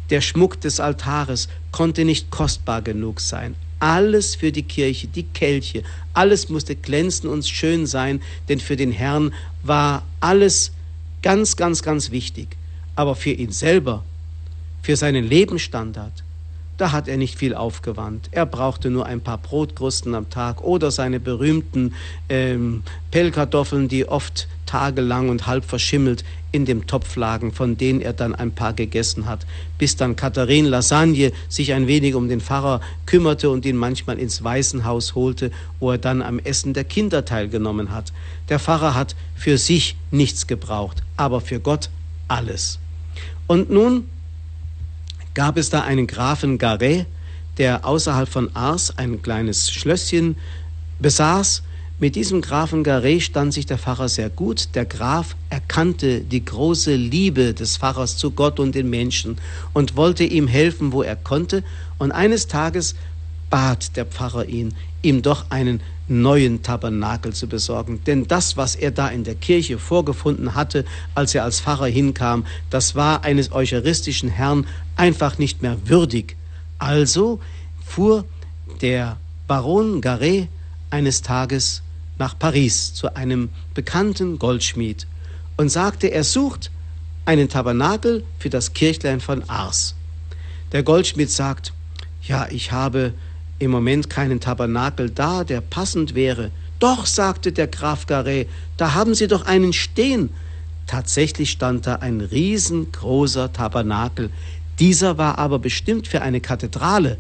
Der Schmuck des Altares konnte nicht kostbar genug sein. Alles für die Kirche, die Kelche, alles musste glänzen und schön sein, denn für den Herrn war alles ganz, ganz, ganz wichtig. Aber für ihn selber, für seinen Lebensstandard, da hat er nicht viel aufgewandt. Er brauchte nur ein paar Brotkrusten am Tag oder seine berühmten ähm, Pellkartoffeln, die oft tagelang und halb verschimmelt in dem Topf lagen, von denen er dann ein paar gegessen hat, bis dann Katharine Lasagne sich ein wenig um den Pfarrer kümmerte und ihn manchmal ins Waisenhaus holte, wo er dann am Essen der Kinder teilgenommen hat. Der Pfarrer hat für sich nichts gebraucht, aber für Gott alles. Und nun gab es da einen Grafen Garet, der außerhalb von Ars ein kleines Schlösschen besaß. Mit diesem Grafen Garet stand sich der Pfarrer sehr gut. Der Graf erkannte die große Liebe des Pfarrers zu Gott und den Menschen und wollte ihm helfen, wo er konnte. Und eines Tages bat der Pfarrer ihn, ihm doch einen neuen Tabernakel zu besorgen. Denn das, was er da in der Kirche vorgefunden hatte, als er als Pfarrer hinkam, das war eines eucharistischen Herrn einfach nicht mehr würdig. Also fuhr der Baron Garret eines Tages nach Paris zu einem bekannten Goldschmied und sagte, er sucht einen Tabernakel für das Kirchlein von Ars. Der Goldschmied sagt, ja, ich habe im Moment keinen Tabernakel da, der passend wäre. Doch, sagte der Graf Garret, da haben Sie doch einen stehen. Tatsächlich stand da ein riesengroßer Tabernakel. Dieser war aber bestimmt für eine Kathedrale.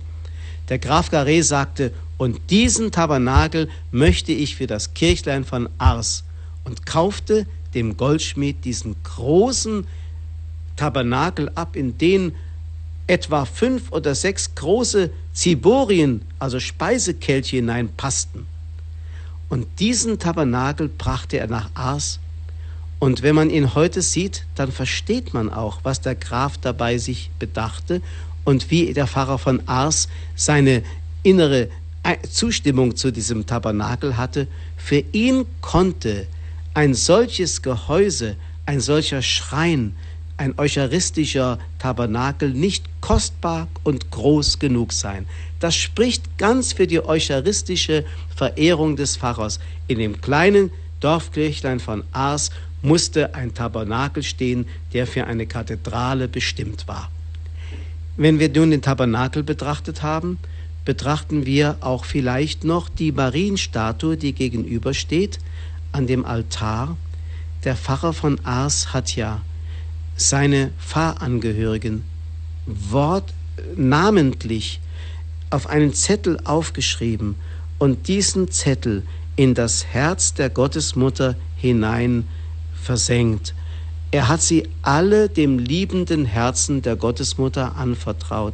Der Graf Garret sagte, und diesen Tabernakel möchte ich für das Kirchlein von Ars und kaufte dem Goldschmied diesen großen Tabernakel ab, in den etwa fünf oder sechs große Ziborien, also Speisekelche hineinpassten. Und diesen Tabernakel brachte er nach Ars. Und wenn man ihn heute sieht, dann versteht man auch, was der Graf dabei sich bedachte und wie der Pfarrer von Ars seine innere Zustimmung zu diesem Tabernakel hatte. Für ihn konnte ein solches Gehäuse, ein solcher Schrein, ein eucharistischer Tabernakel nicht kostbar und groß genug sein. Das spricht ganz für die eucharistische Verehrung des Pfarrers. In dem kleinen Dorfkirchlein von Ars musste ein Tabernakel stehen, der für eine Kathedrale bestimmt war. Wenn wir nun den Tabernakel betrachtet haben, betrachten wir auch vielleicht noch die Marienstatue, die gegenübersteht an dem Altar. Der Pfarrer von Ars hat ja seine Pfarrangehörigen Wort namentlich auf einen Zettel aufgeschrieben und diesen Zettel in das Herz der Gottesmutter hinein versenkt. Er hat sie alle dem liebenden Herzen der Gottesmutter anvertraut.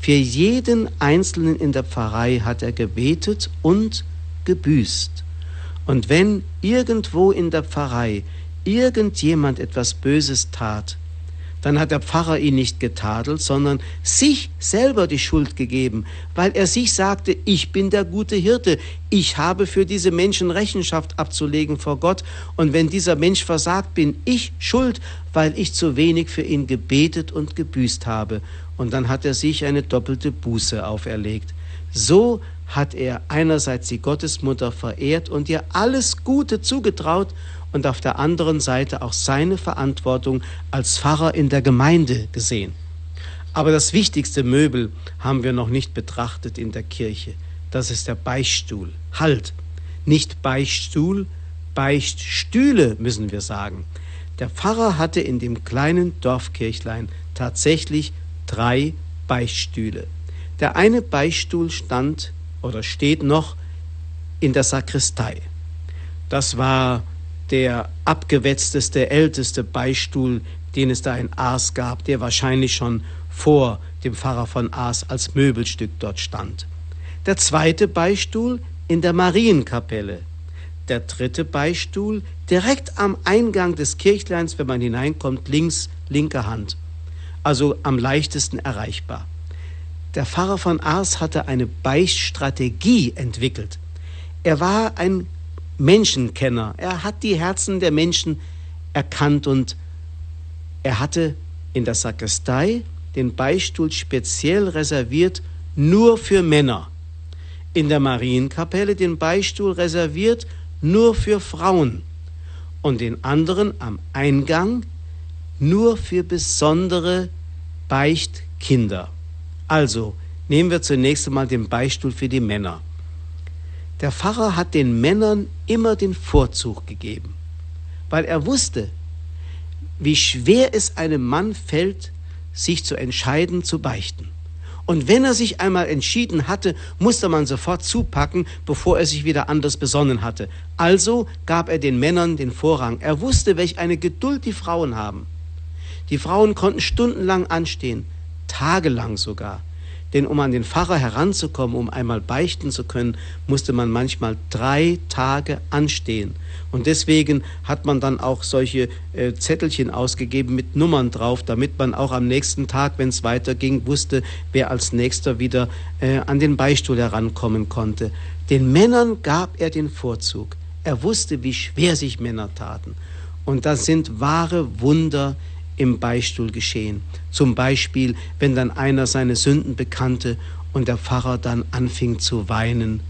Für jeden Einzelnen in der Pfarrei hat er gebetet und gebüßt. Und wenn irgendwo in der Pfarrei irgendjemand etwas Böses tat, dann hat der Pfarrer ihn nicht getadelt, sondern sich selber die Schuld gegeben, weil er sich sagte, ich bin der gute Hirte, ich habe für diese Menschen Rechenschaft abzulegen vor Gott, und wenn dieser Mensch versagt, bin ich schuld, weil ich zu wenig für ihn gebetet und gebüßt habe. Und dann hat er sich eine doppelte Buße auferlegt. So hat er einerseits die Gottesmutter verehrt und ihr alles Gute zugetraut und auf der anderen Seite auch seine Verantwortung als Pfarrer in der Gemeinde gesehen. Aber das wichtigste Möbel haben wir noch nicht betrachtet in der Kirche. Das ist der Beichtstuhl. Halt! Nicht Beichtstuhl, Beichtstühle müssen wir sagen. Der Pfarrer hatte in dem kleinen Dorfkirchlein tatsächlich drei Beichtstühle. Der eine Beichtstuhl stand oder steht noch in der Sakristei. Das war der abgewetzteste, älteste Beistuhl, den es da in Aas gab, der wahrscheinlich schon vor dem Pfarrer von Aas als Möbelstück dort stand. Der zweite Beistuhl in der Marienkapelle. Der dritte Beistuhl direkt am Eingang des Kirchleins, wenn man hineinkommt, links, linke Hand. Also am leichtesten erreichbar. Der Pfarrer von Ars hatte eine Beichtstrategie entwickelt. Er war ein Menschenkenner. Er hat die Herzen der Menschen erkannt und er hatte in der Sakristei den Beistuhl speziell reserviert nur für Männer. In der Marienkapelle den Beistuhl reserviert nur für Frauen und den anderen am Eingang nur für besondere Beichtkinder. Also nehmen wir zunächst einmal den Beistuhl für die Männer. Der Pfarrer hat den Männern immer den Vorzug gegeben, weil er wusste, wie schwer es einem Mann fällt, sich zu entscheiden, zu beichten. Und wenn er sich einmal entschieden hatte, musste man sofort zupacken, bevor er sich wieder anders besonnen hatte. Also gab er den Männern den Vorrang. Er wusste, welch eine Geduld die Frauen haben. Die Frauen konnten stundenlang anstehen, tagelang sogar. Denn um an den Pfarrer heranzukommen, um einmal beichten zu können, musste man manchmal drei Tage anstehen. Und deswegen hat man dann auch solche äh, Zettelchen ausgegeben mit Nummern drauf, damit man auch am nächsten Tag, wenn es weiterging, wusste, wer als nächster wieder äh, an den Beistuhl herankommen konnte. Den Männern gab er den Vorzug. Er wusste, wie schwer sich Männer taten. Und das sind wahre Wunder im Beistuhl geschehen. Zum Beispiel, wenn dann einer seine Sünden bekannte und der Pfarrer dann anfing zu weinen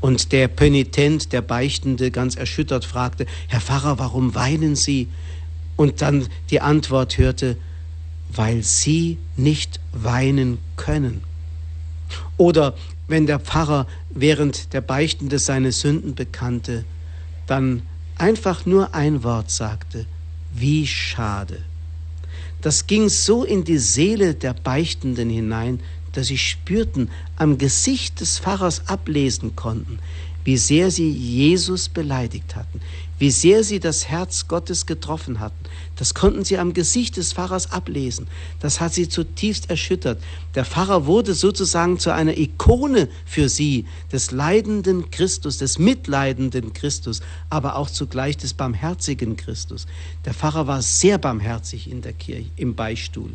und der Penitent, der Beichtende, ganz erschüttert fragte, Herr Pfarrer, warum weinen Sie? Und dann die Antwort hörte, weil Sie nicht weinen können. Oder wenn der Pfarrer während der Beichtende seine Sünden bekannte, dann einfach nur ein Wort sagte, wie schade das ging so in die Seele der Beichtenden hinein, dass sie spürten, am Gesicht des Pfarrers ablesen konnten, wie sehr sie Jesus beleidigt hatten, wie sehr sie das Herz Gottes getroffen hatten. Das konnten sie am Gesicht des Pfarrers ablesen. Das hat sie zutiefst erschüttert. Der Pfarrer wurde sozusagen zu einer Ikone für sie, des leidenden Christus, des mitleidenden Christus, aber auch zugleich des barmherzigen Christus. Der Pfarrer war sehr barmherzig in der Kirche, im Beistuhl.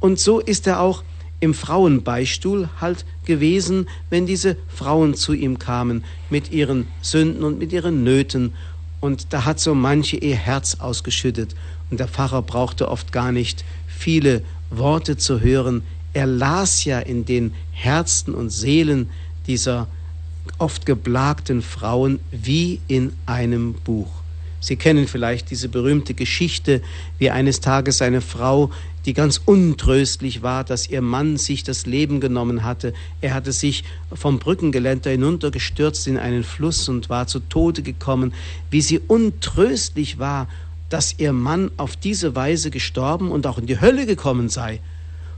Und so ist er auch im Frauenbeistuhl halt gewesen, wenn diese Frauen zu ihm kamen mit ihren Sünden und mit ihren Nöten. Und da hat so manche ihr Herz ausgeschüttet. Und der Pfarrer brauchte oft gar nicht viele Worte zu hören. Er las ja in den Herzen und Seelen dieser oft geplagten Frauen wie in einem Buch. Sie kennen vielleicht diese berühmte Geschichte, wie eines Tages eine Frau, die ganz untröstlich war, dass ihr Mann sich das Leben genommen hatte. Er hatte sich vom Brückengeländer hinuntergestürzt in einen Fluss und war zu Tode gekommen. Wie sie untröstlich war, dass ihr Mann auf diese Weise gestorben und auch in die Hölle gekommen sei.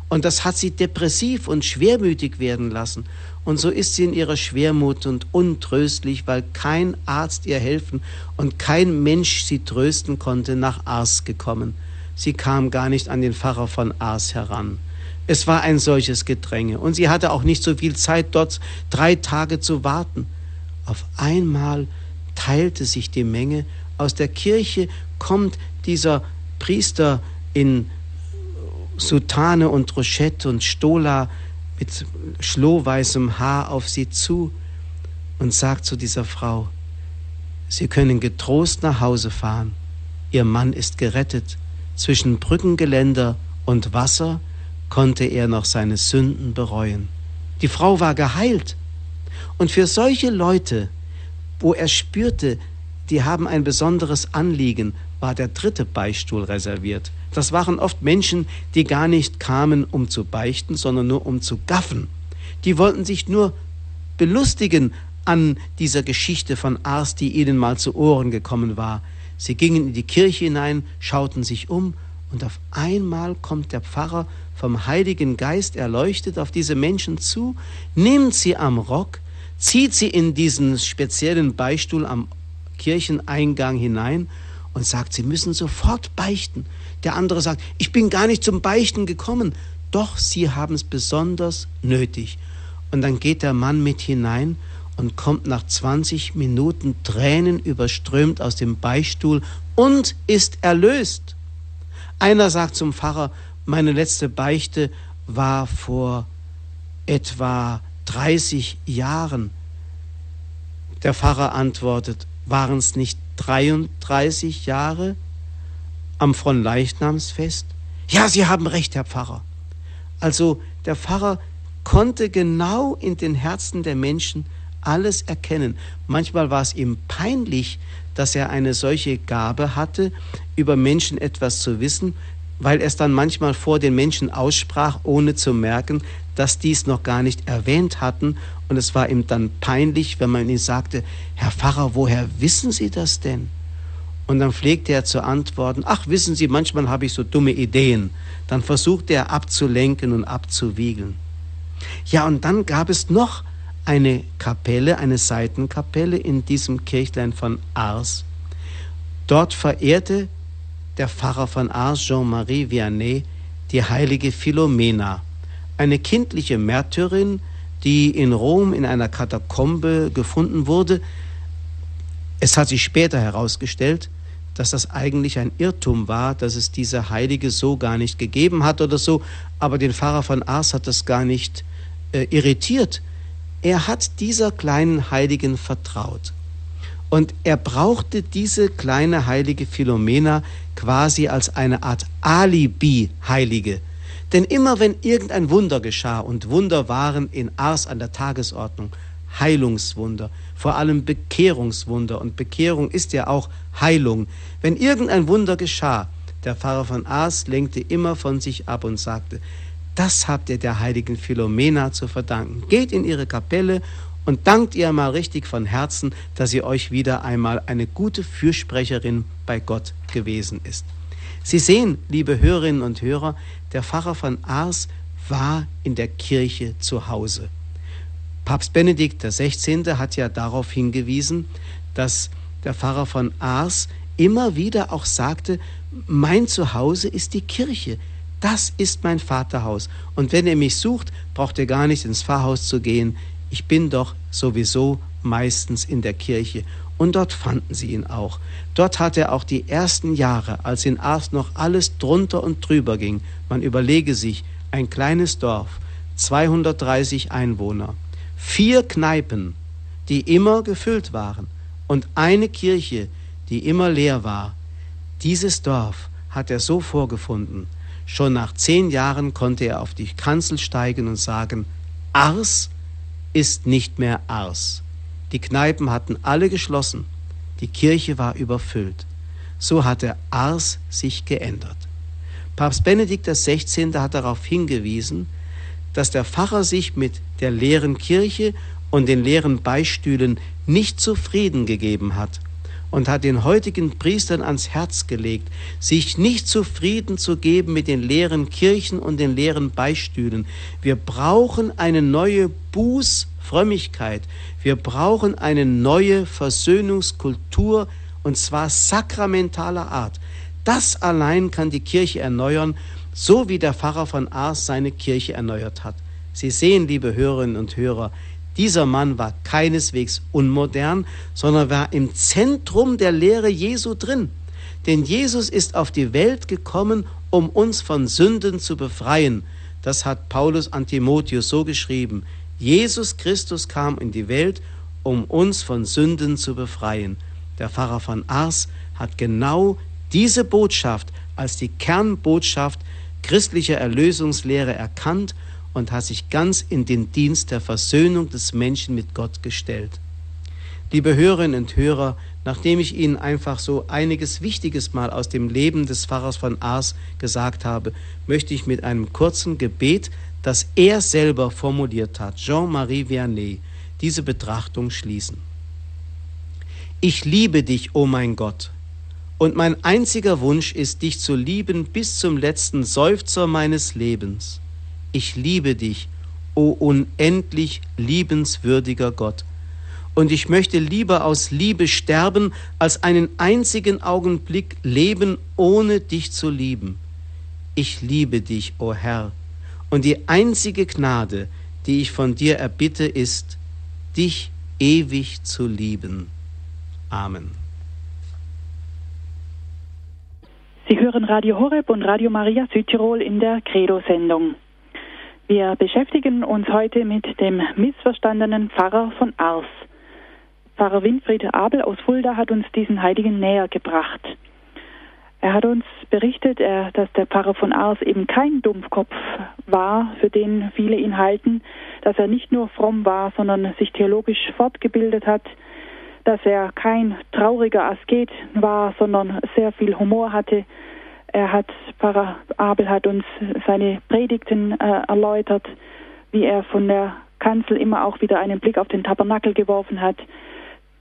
Und das hat sie depressiv und schwermütig werden lassen. Und so ist sie in ihrer Schwermut und untröstlich, weil kein Arzt ihr helfen und kein Mensch sie trösten konnte, nach Ars gekommen. Sie kam gar nicht an den Pfarrer von Ars heran. Es war ein solches Gedränge und sie hatte auch nicht so viel Zeit, dort drei Tage zu warten. Auf einmal teilte sich die Menge. Aus der Kirche kommt dieser Priester in Soutane und Rochette und Stola mit schlohweißem Haar auf sie zu und sagt zu dieser Frau, Sie können getrost nach Hause fahren. Ihr Mann ist gerettet. Zwischen Brückengeländer und Wasser konnte er noch seine Sünden bereuen. Die Frau war geheilt. Und für solche Leute, wo er spürte, die haben ein besonderes Anliegen, war der dritte Beichtstuhl reserviert. Das waren oft Menschen, die gar nicht kamen, um zu beichten, sondern nur um zu gaffen. Die wollten sich nur belustigen an dieser Geschichte von Ars, die ihnen mal zu Ohren gekommen war. Sie gingen in die Kirche hinein, schauten sich um, und auf einmal kommt der Pfarrer vom Heiligen Geist erleuchtet auf diese Menschen zu, nimmt sie am Rock, zieht sie in diesen speziellen Beistuhl am Kircheneingang hinein und sagt, sie müssen sofort beichten. Der andere sagt, ich bin gar nicht zum Beichten gekommen. Doch, sie haben es besonders nötig. Und dann geht der Mann mit hinein und kommt nach 20 Minuten Tränen überströmt aus dem Beistuhl und ist erlöst. Einer sagt zum Pfarrer, meine letzte Beichte war vor etwa 30 Jahren. Der Pfarrer antwortet, waren es nicht 33 Jahre am Fronleichnamsfest? Ja, Sie haben recht, Herr Pfarrer. Also der Pfarrer konnte genau in den Herzen der Menschen alles erkennen. Manchmal war es ihm peinlich, dass er eine solche Gabe hatte, über Menschen etwas zu wissen, weil er es dann manchmal vor den Menschen aussprach, ohne zu merken, dass dies noch gar nicht erwähnt hatten. Und es war ihm dann peinlich, wenn man ihm sagte, Herr Pfarrer, woher wissen Sie das denn? Und dann pflegte er zu antworten, ach wissen Sie, manchmal habe ich so dumme Ideen. Dann versuchte er abzulenken und abzuwiegeln. Ja, und dann gab es noch eine Kapelle, eine Seitenkapelle in diesem Kirchlein von Ars. Dort verehrte der Pfarrer von Ars, Jean-Marie Vianney, die heilige Philomena, eine kindliche Märtyrin, die in Rom in einer Katakombe gefunden wurde. Es hat sich später herausgestellt, dass das eigentlich ein Irrtum war, dass es diese Heilige so gar nicht gegeben hat oder so, aber den Pfarrer von Ars hat das gar nicht äh, irritiert. Er hat dieser kleinen Heiligen vertraut. Und er brauchte diese kleine heilige Philomena quasi als eine Art Alibi-Heilige. Denn immer wenn irgendein Wunder geschah, und Wunder waren in Ars an der Tagesordnung, Heilungswunder, vor allem Bekehrungswunder, und Bekehrung ist ja auch Heilung. Wenn irgendein Wunder geschah, der Pfarrer von Ars lenkte immer von sich ab und sagte, das habt ihr der heiligen Philomena zu verdanken. Geht in ihre Kapelle und dankt ihr mal richtig von Herzen, dass sie euch wieder einmal eine gute Fürsprecherin bei Gott gewesen ist. Sie sehen, liebe Hörerinnen und Hörer, der Pfarrer von Ars war in der Kirche zu Hause. Papst Benedikt XVI. hat ja darauf hingewiesen, dass der Pfarrer von Ars immer wieder auch sagte, mein Zuhause ist die Kirche. Das ist mein Vaterhaus. Und wenn ihr mich sucht, braucht ihr gar nicht ins Pfarrhaus zu gehen ich bin doch sowieso meistens in der Kirche. Und dort fanden sie ihn auch. Dort hat er auch die ersten Jahre, als in Ars noch alles drunter und drüber ging, man überlege sich, ein kleines Dorf, 230 Einwohner, vier Kneipen, die immer gefüllt waren und eine Kirche, die immer leer war. Dieses Dorf hat er so vorgefunden. Schon nach zehn Jahren konnte er auf die Kanzel steigen und sagen, Ars ist nicht mehr Ars. Die Kneipen hatten alle geschlossen, die Kirche war überfüllt. So hatte Ars sich geändert. Papst Benedikt XVI. hat darauf hingewiesen, dass der Pfarrer sich mit der leeren Kirche und den leeren Beistühlen nicht zufrieden gegeben hat und hat den heutigen Priestern ans Herz gelegt, sich nicht zufrieden zu geben mit den leeren Kirchen und den leeren Beistühlen. Wir brauchen eine neue Bußfrömmigkeit. Wir brauchen eine neue Versöhnungskultur und zwar sakramentaler Art. Das allein kann die Kirche erneuern, so wie der Pfarrer von Ars seine Kirche erneuert hat. Sie sehen, liebe Hörerinnen und Hörer, dieser Mann war keineswegs unmodern, sondern war im Zentrum der Lehre Jesu drin. Denn Jesus ist auf die Welt gekommen, um uns von Sünden zu befreien. Das hat Paulus an Timotheus so geschrieben. Jesus Christus kam in die Welt, um uns von Sünden zu befreien. Der Pfarrer von Ars hat genau diese Botschaft als die Kernbotschaft christlicher Erlösungslehre erkannt und hat sich ganz in den Dienst der Versöhnung des Menschen mit Gott gestellt. Liebe Hörerinnen und Hörer, nachdem ich Ihnen einfach so einiges Wichtiges mal aus dem Leben des Pfarrers von Ars gesagt habe, möchte ich mit einem kurzen Gebet, das er selber formuliert hat, Jean-Marie Vianney, diese Betrachtung schließen. Ich liebe dich, o oh mein Gott, und mein einziger Wunsch ist, dich zu lieben bis zum letzten Seufzer meines Lebens. Ich liebe dich, o unendlich liebenswürdiger Gott. Und ich möchte lieber aus Liebe sterben, als einen einzigen Augenblick leben, ohne dich zu lieben. Ich liebe dich, o Herr, und die einzige Gnade, die ich von dir erbitte, ist, dich ewig zu lieben. Amen. Sie hören Radio Horeb und Radio Maria Südtirol in der Credo-Sendung. Wir beschäftigen uns heute mit dem missverstandenen Pfarrer von Ars. Pfarrer Winfried Abel aus Fulda hat uns diesen Heiligen näher gebracht. Er hat uns berichtet, dass der Pfarrer von Ars eben kein Dumpfkopf war, für den viele ihn halten, dass er nicht nur fromm war, sondern sich theologisch fortgebildet hat, dass er kein trauriger Asket war, sondern sehr viel Humor hatte, er hat, Pfarrer Abel hat uns seine Predigten äh, erläutert, wie er von der Kanzel immer auch wieder einen Blick auf den Tabernakel geworfen hat.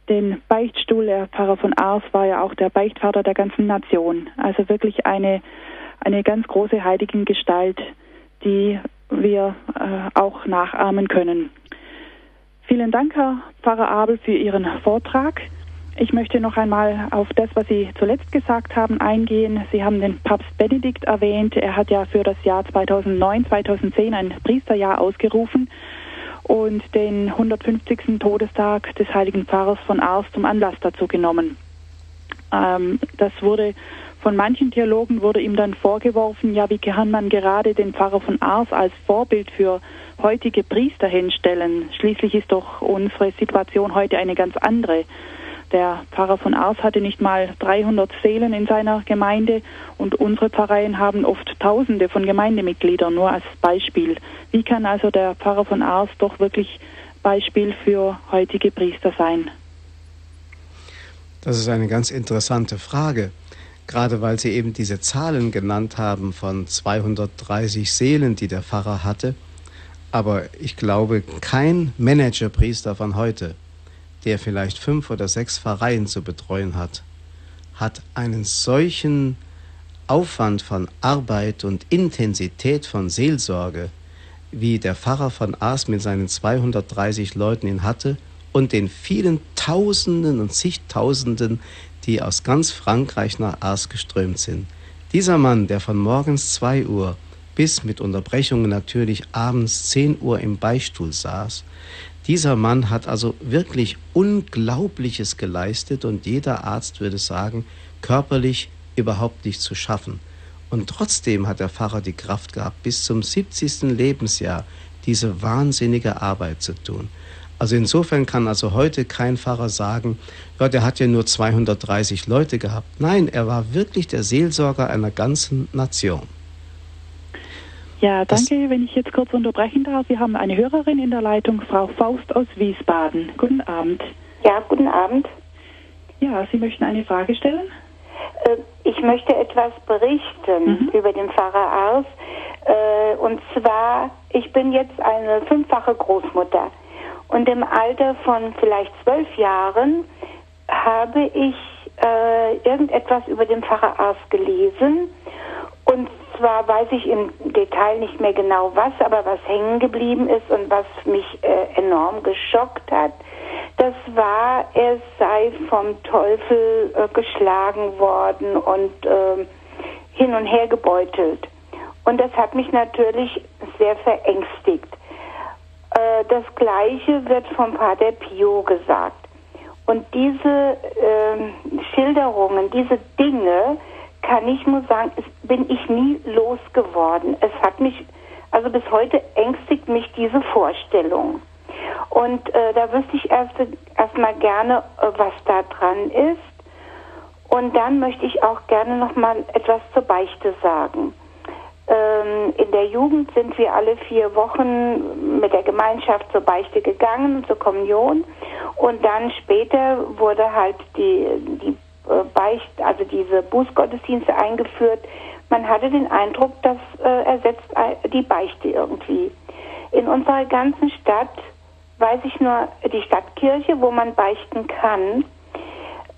Den Beichtstuhl, der Pfarrer von Ars war ja auch der Beichtvater der ganzen Nation. Also wirklich eine, eine ganz große Heiligen-Gestalt, die wir äh, auch nachahmen können. Vielen Dank, Herr Pfarrer Abel, für Ihren Vortrag. Ich möchte noch einmal auf das, was Sie zuletzt gesagt haben, eingehen. Sie haben den Papst Benedikt erwähnt. Er hat ja für das Jahr 2009, 2010 ein Priesterjahr ausgerufen und den 150. Todestag des heiligen Pfarrers von Ars zum Anlass dazu genommen. Ähm, das wurde von manchen Theologen wurde ihm dann vorgeworfen, ja, wie kann man gerade den Pfarrer von Ars als Vorbild für heutige Priester hinstellen? Schließlich ist doch unsere Situation heute eine ganz andere. Der Pfarrer von Ars hatte nicht mal 300 Seelen in seiner Gemeinde und unsere Pfarreien haben oft Tausende von Gemeindemitgliedern, nur als Beispiel. Wie kann also der Pfarrer von Ars doch wirklich Beispiel für heutige Priester sein? Das ist eine ganz interessante Frage, gerade weil Sie eben diese Zahlen genannt haben von 230 Seelen, die der Pfarrer hatte. Aber ich glaube, kein Managerpriester von heute der vielleicht fünf oder sechs Pfarreien zu betreuen hat, hat einen solchen Aufwand von Arbeit und Intensität von Seelsorge, wie der Pfarrer von Aas mit seinen 230 Leuten ihn hatte und den vielen Tausenden und zigtausenden, die aus ganz Frankreich nach Aas geströmt sind. Dieser Mann, der von morgens 2 Uhr bis mit Unterbrechungen natürlich abends 10 Uhr im Beistuhl saß, dieser Mann hat also wirklich Unglaubliches geleistet und jeder Arzt würde sagen, körperlich überhaupt nicht zu schaffen. Und trotzdem hat der Pfarrer die Kraft gehabt, bis zum 70. Lebensjahr diese wahnsinnige Arbeit zu tun. Also insofern kann also heute kein Pfarrer sagen, ja, der hat ja nur 230 Leute gehabt. Nein, er war wirklich der Seelsorger einer ganzen Nation. Ja, danke, wenn ich jetzt kurz unterbrechen darf. Wir haben eine Hörerin in der Leitung, Frau Faust aus Wiesbaden. Guten Abend. Ja, guten Abend. Ja, Sie möchten eine Frage stellen? Äh, ich möchte etwas berichten mhm. über den Pfarrer Ars. Äh, und zwar, ich bin jetzt eine fünffache Großmutter. Und im Alter von vielleicht zwölf Jahren habe ich äh, irgendetwas über den Pfarrer Ars gelesen. Und zwar weiß ich im Detail nicht mehr genau was, aber was hängen geblieben ist und was mich äh, enorm geschockt hat, das war, er sei vom Teufel äh, geschlagen worden und äh, hin und her gebeutelt. Und das hat mich natürlich sehr verängstigt. Äh, das Gleiche wird vom Pater Pio gesagt. Und diese äh, Schilderungen, diese Dinge, kann ich nur sagen, es bin ich nie losgeworden. Es hat mich, also bis heute ängstigt mich diese Vorstellung. Und äh, da wüsste ich erst erstmal gerne, äh, was da dran ist. Und dann möchte ich auch gerne noch mal etwas zur Beichte sagen. Ähm, in der Jugend sind wir alle vier Wochen mit der Gemeinschaft zur Beichte gegangen, zur Kommunion. Und dann später wurde halt die, die Beicht, also diese Bußgottesdienste eingeführt. Man hatte den Eindruck, das äh, ersetzt die Beichte irgendwie. In unserer ganzen Stadt weiß ich nur die Stadtkirche, wo man beichten kann.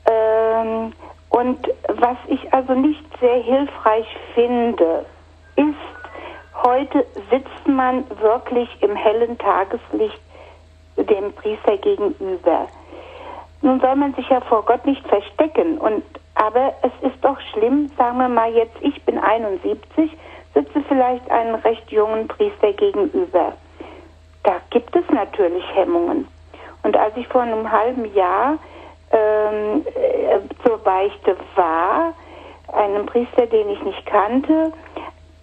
Ähm, und was ich also nicht sehr hilfreich finde, ist, heute sitzt man wirklich im hellen Tageslicht dem Priester gegenüber. Nun soll man sich ja vor Gott nicht verstecken. Und, aber es ist doch schlimm, sagen wir mal jetzt, ich bin 71, sitze vielleicht einem recht jungen Priester gegenüber. Da gibt es natürlich Hemmungen. Und als ich vor einem halben Jahr ähm, äh, zur Beichte war, einem Priester, den ich nicht kannte,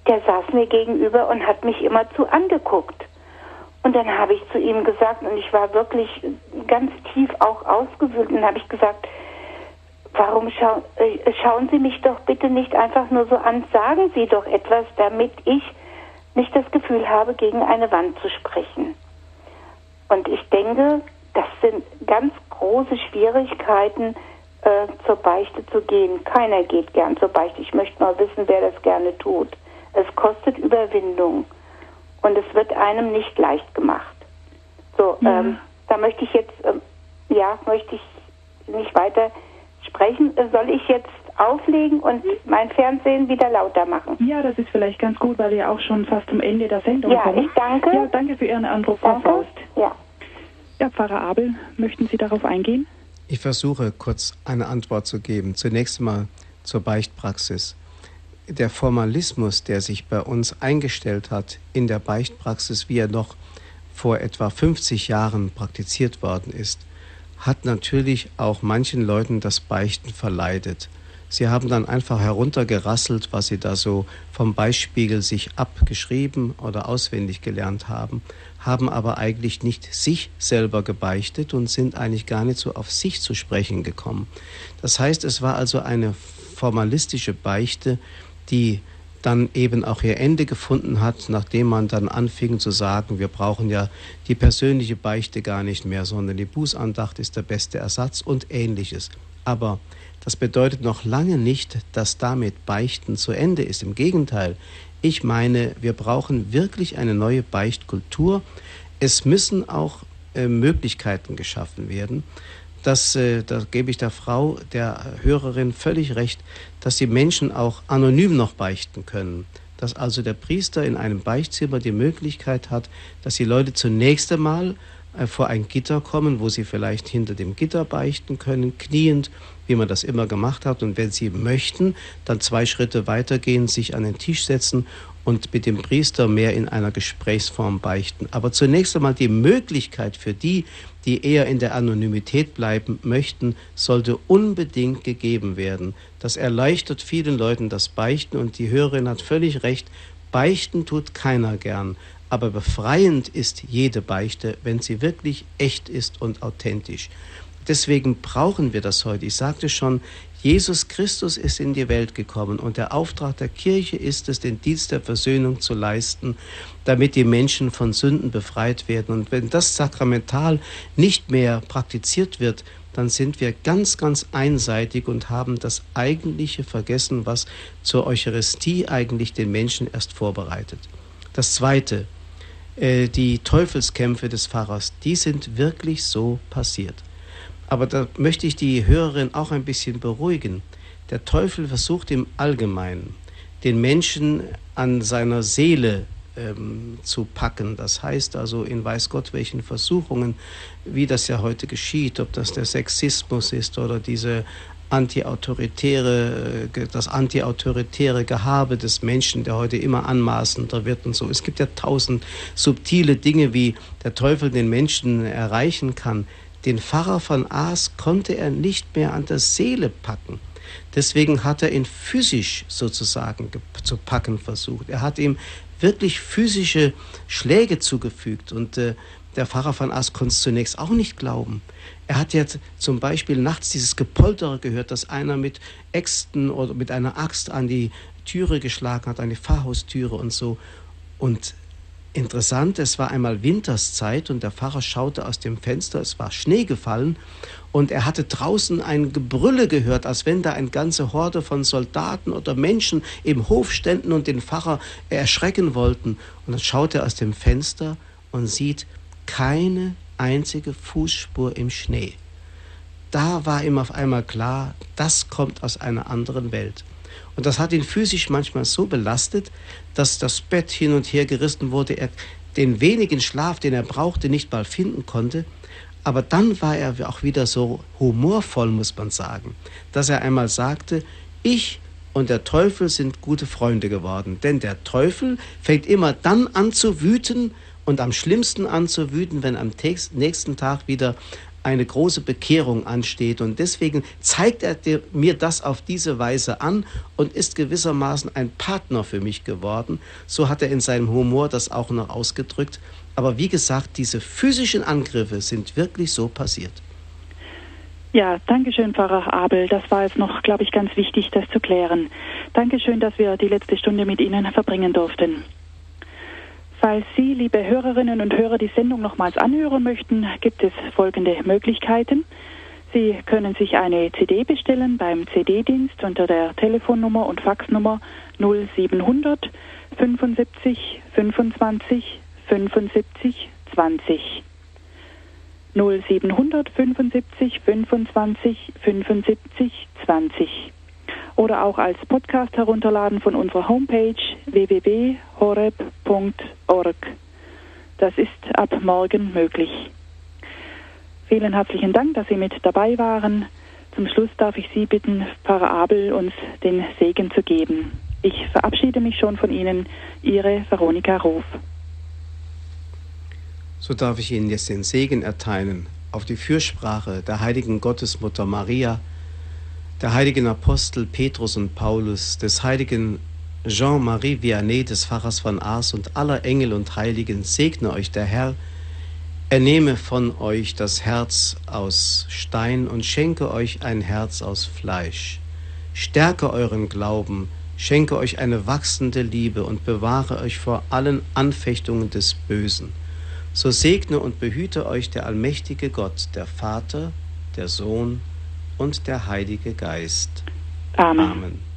der saß mir gegenüber und hat mich immer zu angeguckt. Und dann habe ich zu ihm gesagt, und ich war wirklich ganz tief auch ausgewühlt, und habe ich gesagt, warum schau, äh, schauen Sie mich doch bitte nicht einfach nur so an, sagen Sie doch etwas, damit ich nicht das Gefühl habe, gegen eine Wand zu sprechen. Und ich denke, das sind ganz große Schwierigkeiten, äh, zur Beichte zu gehen. Keiner geht gern zur Beichte. Ich möchte mal wissen, wer das gerne tut. Es kostet Überwindung und es wird einem nicht leicht gemacht. So, ja. ähm, da möchte ich jetzt, ähm, ja, möchte ich nicht weiter sprechen. Soll ich jetzt auflegen und mein Fernsehen wieder lauter machen? Ja, das ist vielleicht ganz gut, weil wir auch schon fast zum Ende der Sendung ja, kommen. Ja, ich danke. Ja, danke für Ihren Anruf, Frau Faust. Ja. Ja, Pfarrer Abel, möchten Sie darauf eingehen? Ich versuche kurz eine Antwort zu geben. Zunächst mal zur Beichtpraxis der Formalismus, der sich bei uns eingestellt hat in der Beichtpraxis, wie er noch vor etwa 50 Jahren praktiziert worden ist, hat natürlich auch manchen Leuten das Beichten verleidet. Sie haben dann einfach heruntergerasselt, was sie da so vom Beispiegel sich abgeschrieben oder auswendig gelernt haben, haben aber eigentlich nicht sich selber gebeichtet und sind eigentlich gar nicht so auf sich zu sprechen gekommen. Das heißt, es war also eine formalistische Beichte, die dann eben auch ihr Ende gefunden hat, nachdem man dann anfing zu sagen, wir brauchen ja die persönliche Beichte gar nicht mehr, sondern die Bußandacht ist der beste Ersatz und ähnliches. Aber das bedeutet noch lange nicht, dass damit Beichten zu Ende ist. Im Gegenteil, ich meine, wir brauchen wirklich eine neue Beichtkultur. Es müssen auch äh, Möglichkeiten geschaffen werden, dass, äh, da gebe ich der Frau, der Hörerin völlig recht, dass die Menschen auch anonym noch beichten können. Dass also der Priester in einem Beichtzimmer die Möglichkeit hat, dass die Leute zunächst einmal äh, vor ein Gitter kommen, wo sie vielleicht hinter dem Gitter beichten können, kniend, wie man das immer gemacht hat. Und wenn sie möchten, dann zwei Schritte weitergehen, sich an den Tisch setzen und mit dem Priester mehr in einer Gesprächsform beichten. Aber zunächst einmal die Möglichkeit für die, die eher in der Anonymität bleiben möchten, sollte unbedingt gegeben werden. Das erleichtert vielen Leuten das Beichten und die Hörerin hat völlig recht, Beichten tut keiner gern, aber befreiend ist jede Beichte, wenn sie wirklich echt ist und authentisch. Deswegen brauchen wir das heute. Ich sagte schon, Jesus Christus ist in die Welt gekommen und der Auftrag der Kirche ist es, den Dienst der Versöhnung zu leisten, damit die Menschen von Sünden befreit werden. Und wenn das sakramental nicht mehr praktiziert wird, dann sind wir ganz, ganz einseitig und haben das Eigentliche vergessen, was zur Eucharistie eigentlich den Menschen erst vorbereitet. Das Zweite, äh, die Teufelskämpfe des Pfarrers, die sind wirklich so passiert. Aber da möchte ich die Hörerin auch ein bisschen beruhigen. Der Teufel versucht im Allgemeinen, den Menschen an seiner Seele ähm, zu packen. Das heißt also in weiß Gott welchen Versuchungen, wie das ja heute geschieht, ob das der Sexismus ist oder diese antiautoritäre, äh, das antiautoritäre Gehabe des Menschen, der heute immer anmaßender wird und so. Es gibt ja tausend subtile Dinge, wie der Teufel den Menschen erreichen kann. Den Pfarrer von Aas konnte er nicht mehr an der Seele packen. Deswegen hat er ihn physisch sozusagen zu packen versucht. Er hat ihm wirklich physische Schläge zugefügt und äh, der Pfarrer von Aas konnte es zunächst auch nicht glauben. Er hat jetzt zum Beispiel nachts dieses Gepoltere gehört, dass einer mit Äxten oder mit einer Axt an die Türe geschlagen hat, an die Pfarrhaustüre und so. Und interessant, es war einmal Winterszeit und der Pfarrer schaute aus dem Fenster, es war Schnee gefallen und er hatte draußen ein Gebrülle gehört, als wenn da eine ganze Horde von Soldaten oder Menschen im Hof ständen und den Pfarrer erschrecken wollten. Und dann schaut er aus dem Fenster und sieht keine einzige Fußspur im Schnee. Da war ihm auf einmal klar, das kommt aus einer anderen Welt. Und das hat ihn physisch manchmal so belastet, dass das Bett hin und her gerissen wurde, er den wenigen Schlaf, den er brauchte, nicht mal finden konnte. Aber dann war er auch wieder so humorvoll, muss man sagen, dass er einmal sagte, ich und der Teufel sind gute Freunde geworden. Denn der Teufel fängt immer dann an zu wüten, und am schlimmsten an zu wüten, wenn am nächsten Tag wieder eine große Bekehrung ansteht. Und deswegen zeigt er mir das auf diese Weise an und ist gewissermaßen ein Partner für mich geworden. So hat er in seinem Humor das auch noch ausgedrückt. Aber wie gesagt, diese physischen Angriffe sind wirklich so passiert. Ja, danke schön, Pfarrer Abel. Das war jetzt noch, glaube ich, ganz wichtig, das zu klären. Dankeschön, dass wir die letzte Stunde mit Ihnen verbringen durften. Falls Sie, liebe Hörerinnen und Hörer, die Sendung nochmals anhören möchten, gibt es folgende Möglichkeiten. Sie können sich eine CD bestellen beim CD-Dienst unter der Telefonnummer und Faxnummer 0700 75 25 75 20. 0700 75 25 75 20 oder auch als Podcast herunterladen von unserer Homepage www.horeb.org. Das ist ab morgen möglich. Vielen herzlichen Dank, dass Sie mit dabei waren. Zum Schluss darf ich Sie bitten, Pfarrer Abel uns den Segen zu geben. Ich verabschiede mich schon von Ihnen, Ihre Veronika Ruf. So darf ich Ihnen jetzt den Segen erteilen auf die Fürsprache der heiligen Gottesmutter Maria, der heiligen Apostel Petrus und Paulus, des heiligen Jean-Marie Vianney, des Pfarrers von Ars und aller Engel und Heiligen, segne euch der Herr, er nehme von euch das Herz aus Stein und schenke euch ein Herz aus Fleisch. Stärke euren Glauben, schenke euch eine wachsende Liebe und bewahre euch vor allen Anfechtungen des Bösen. So segne und behüte euch der allmächtige Gott, der Vater, der Sohn und der Heilige Geist. Amen. Amen.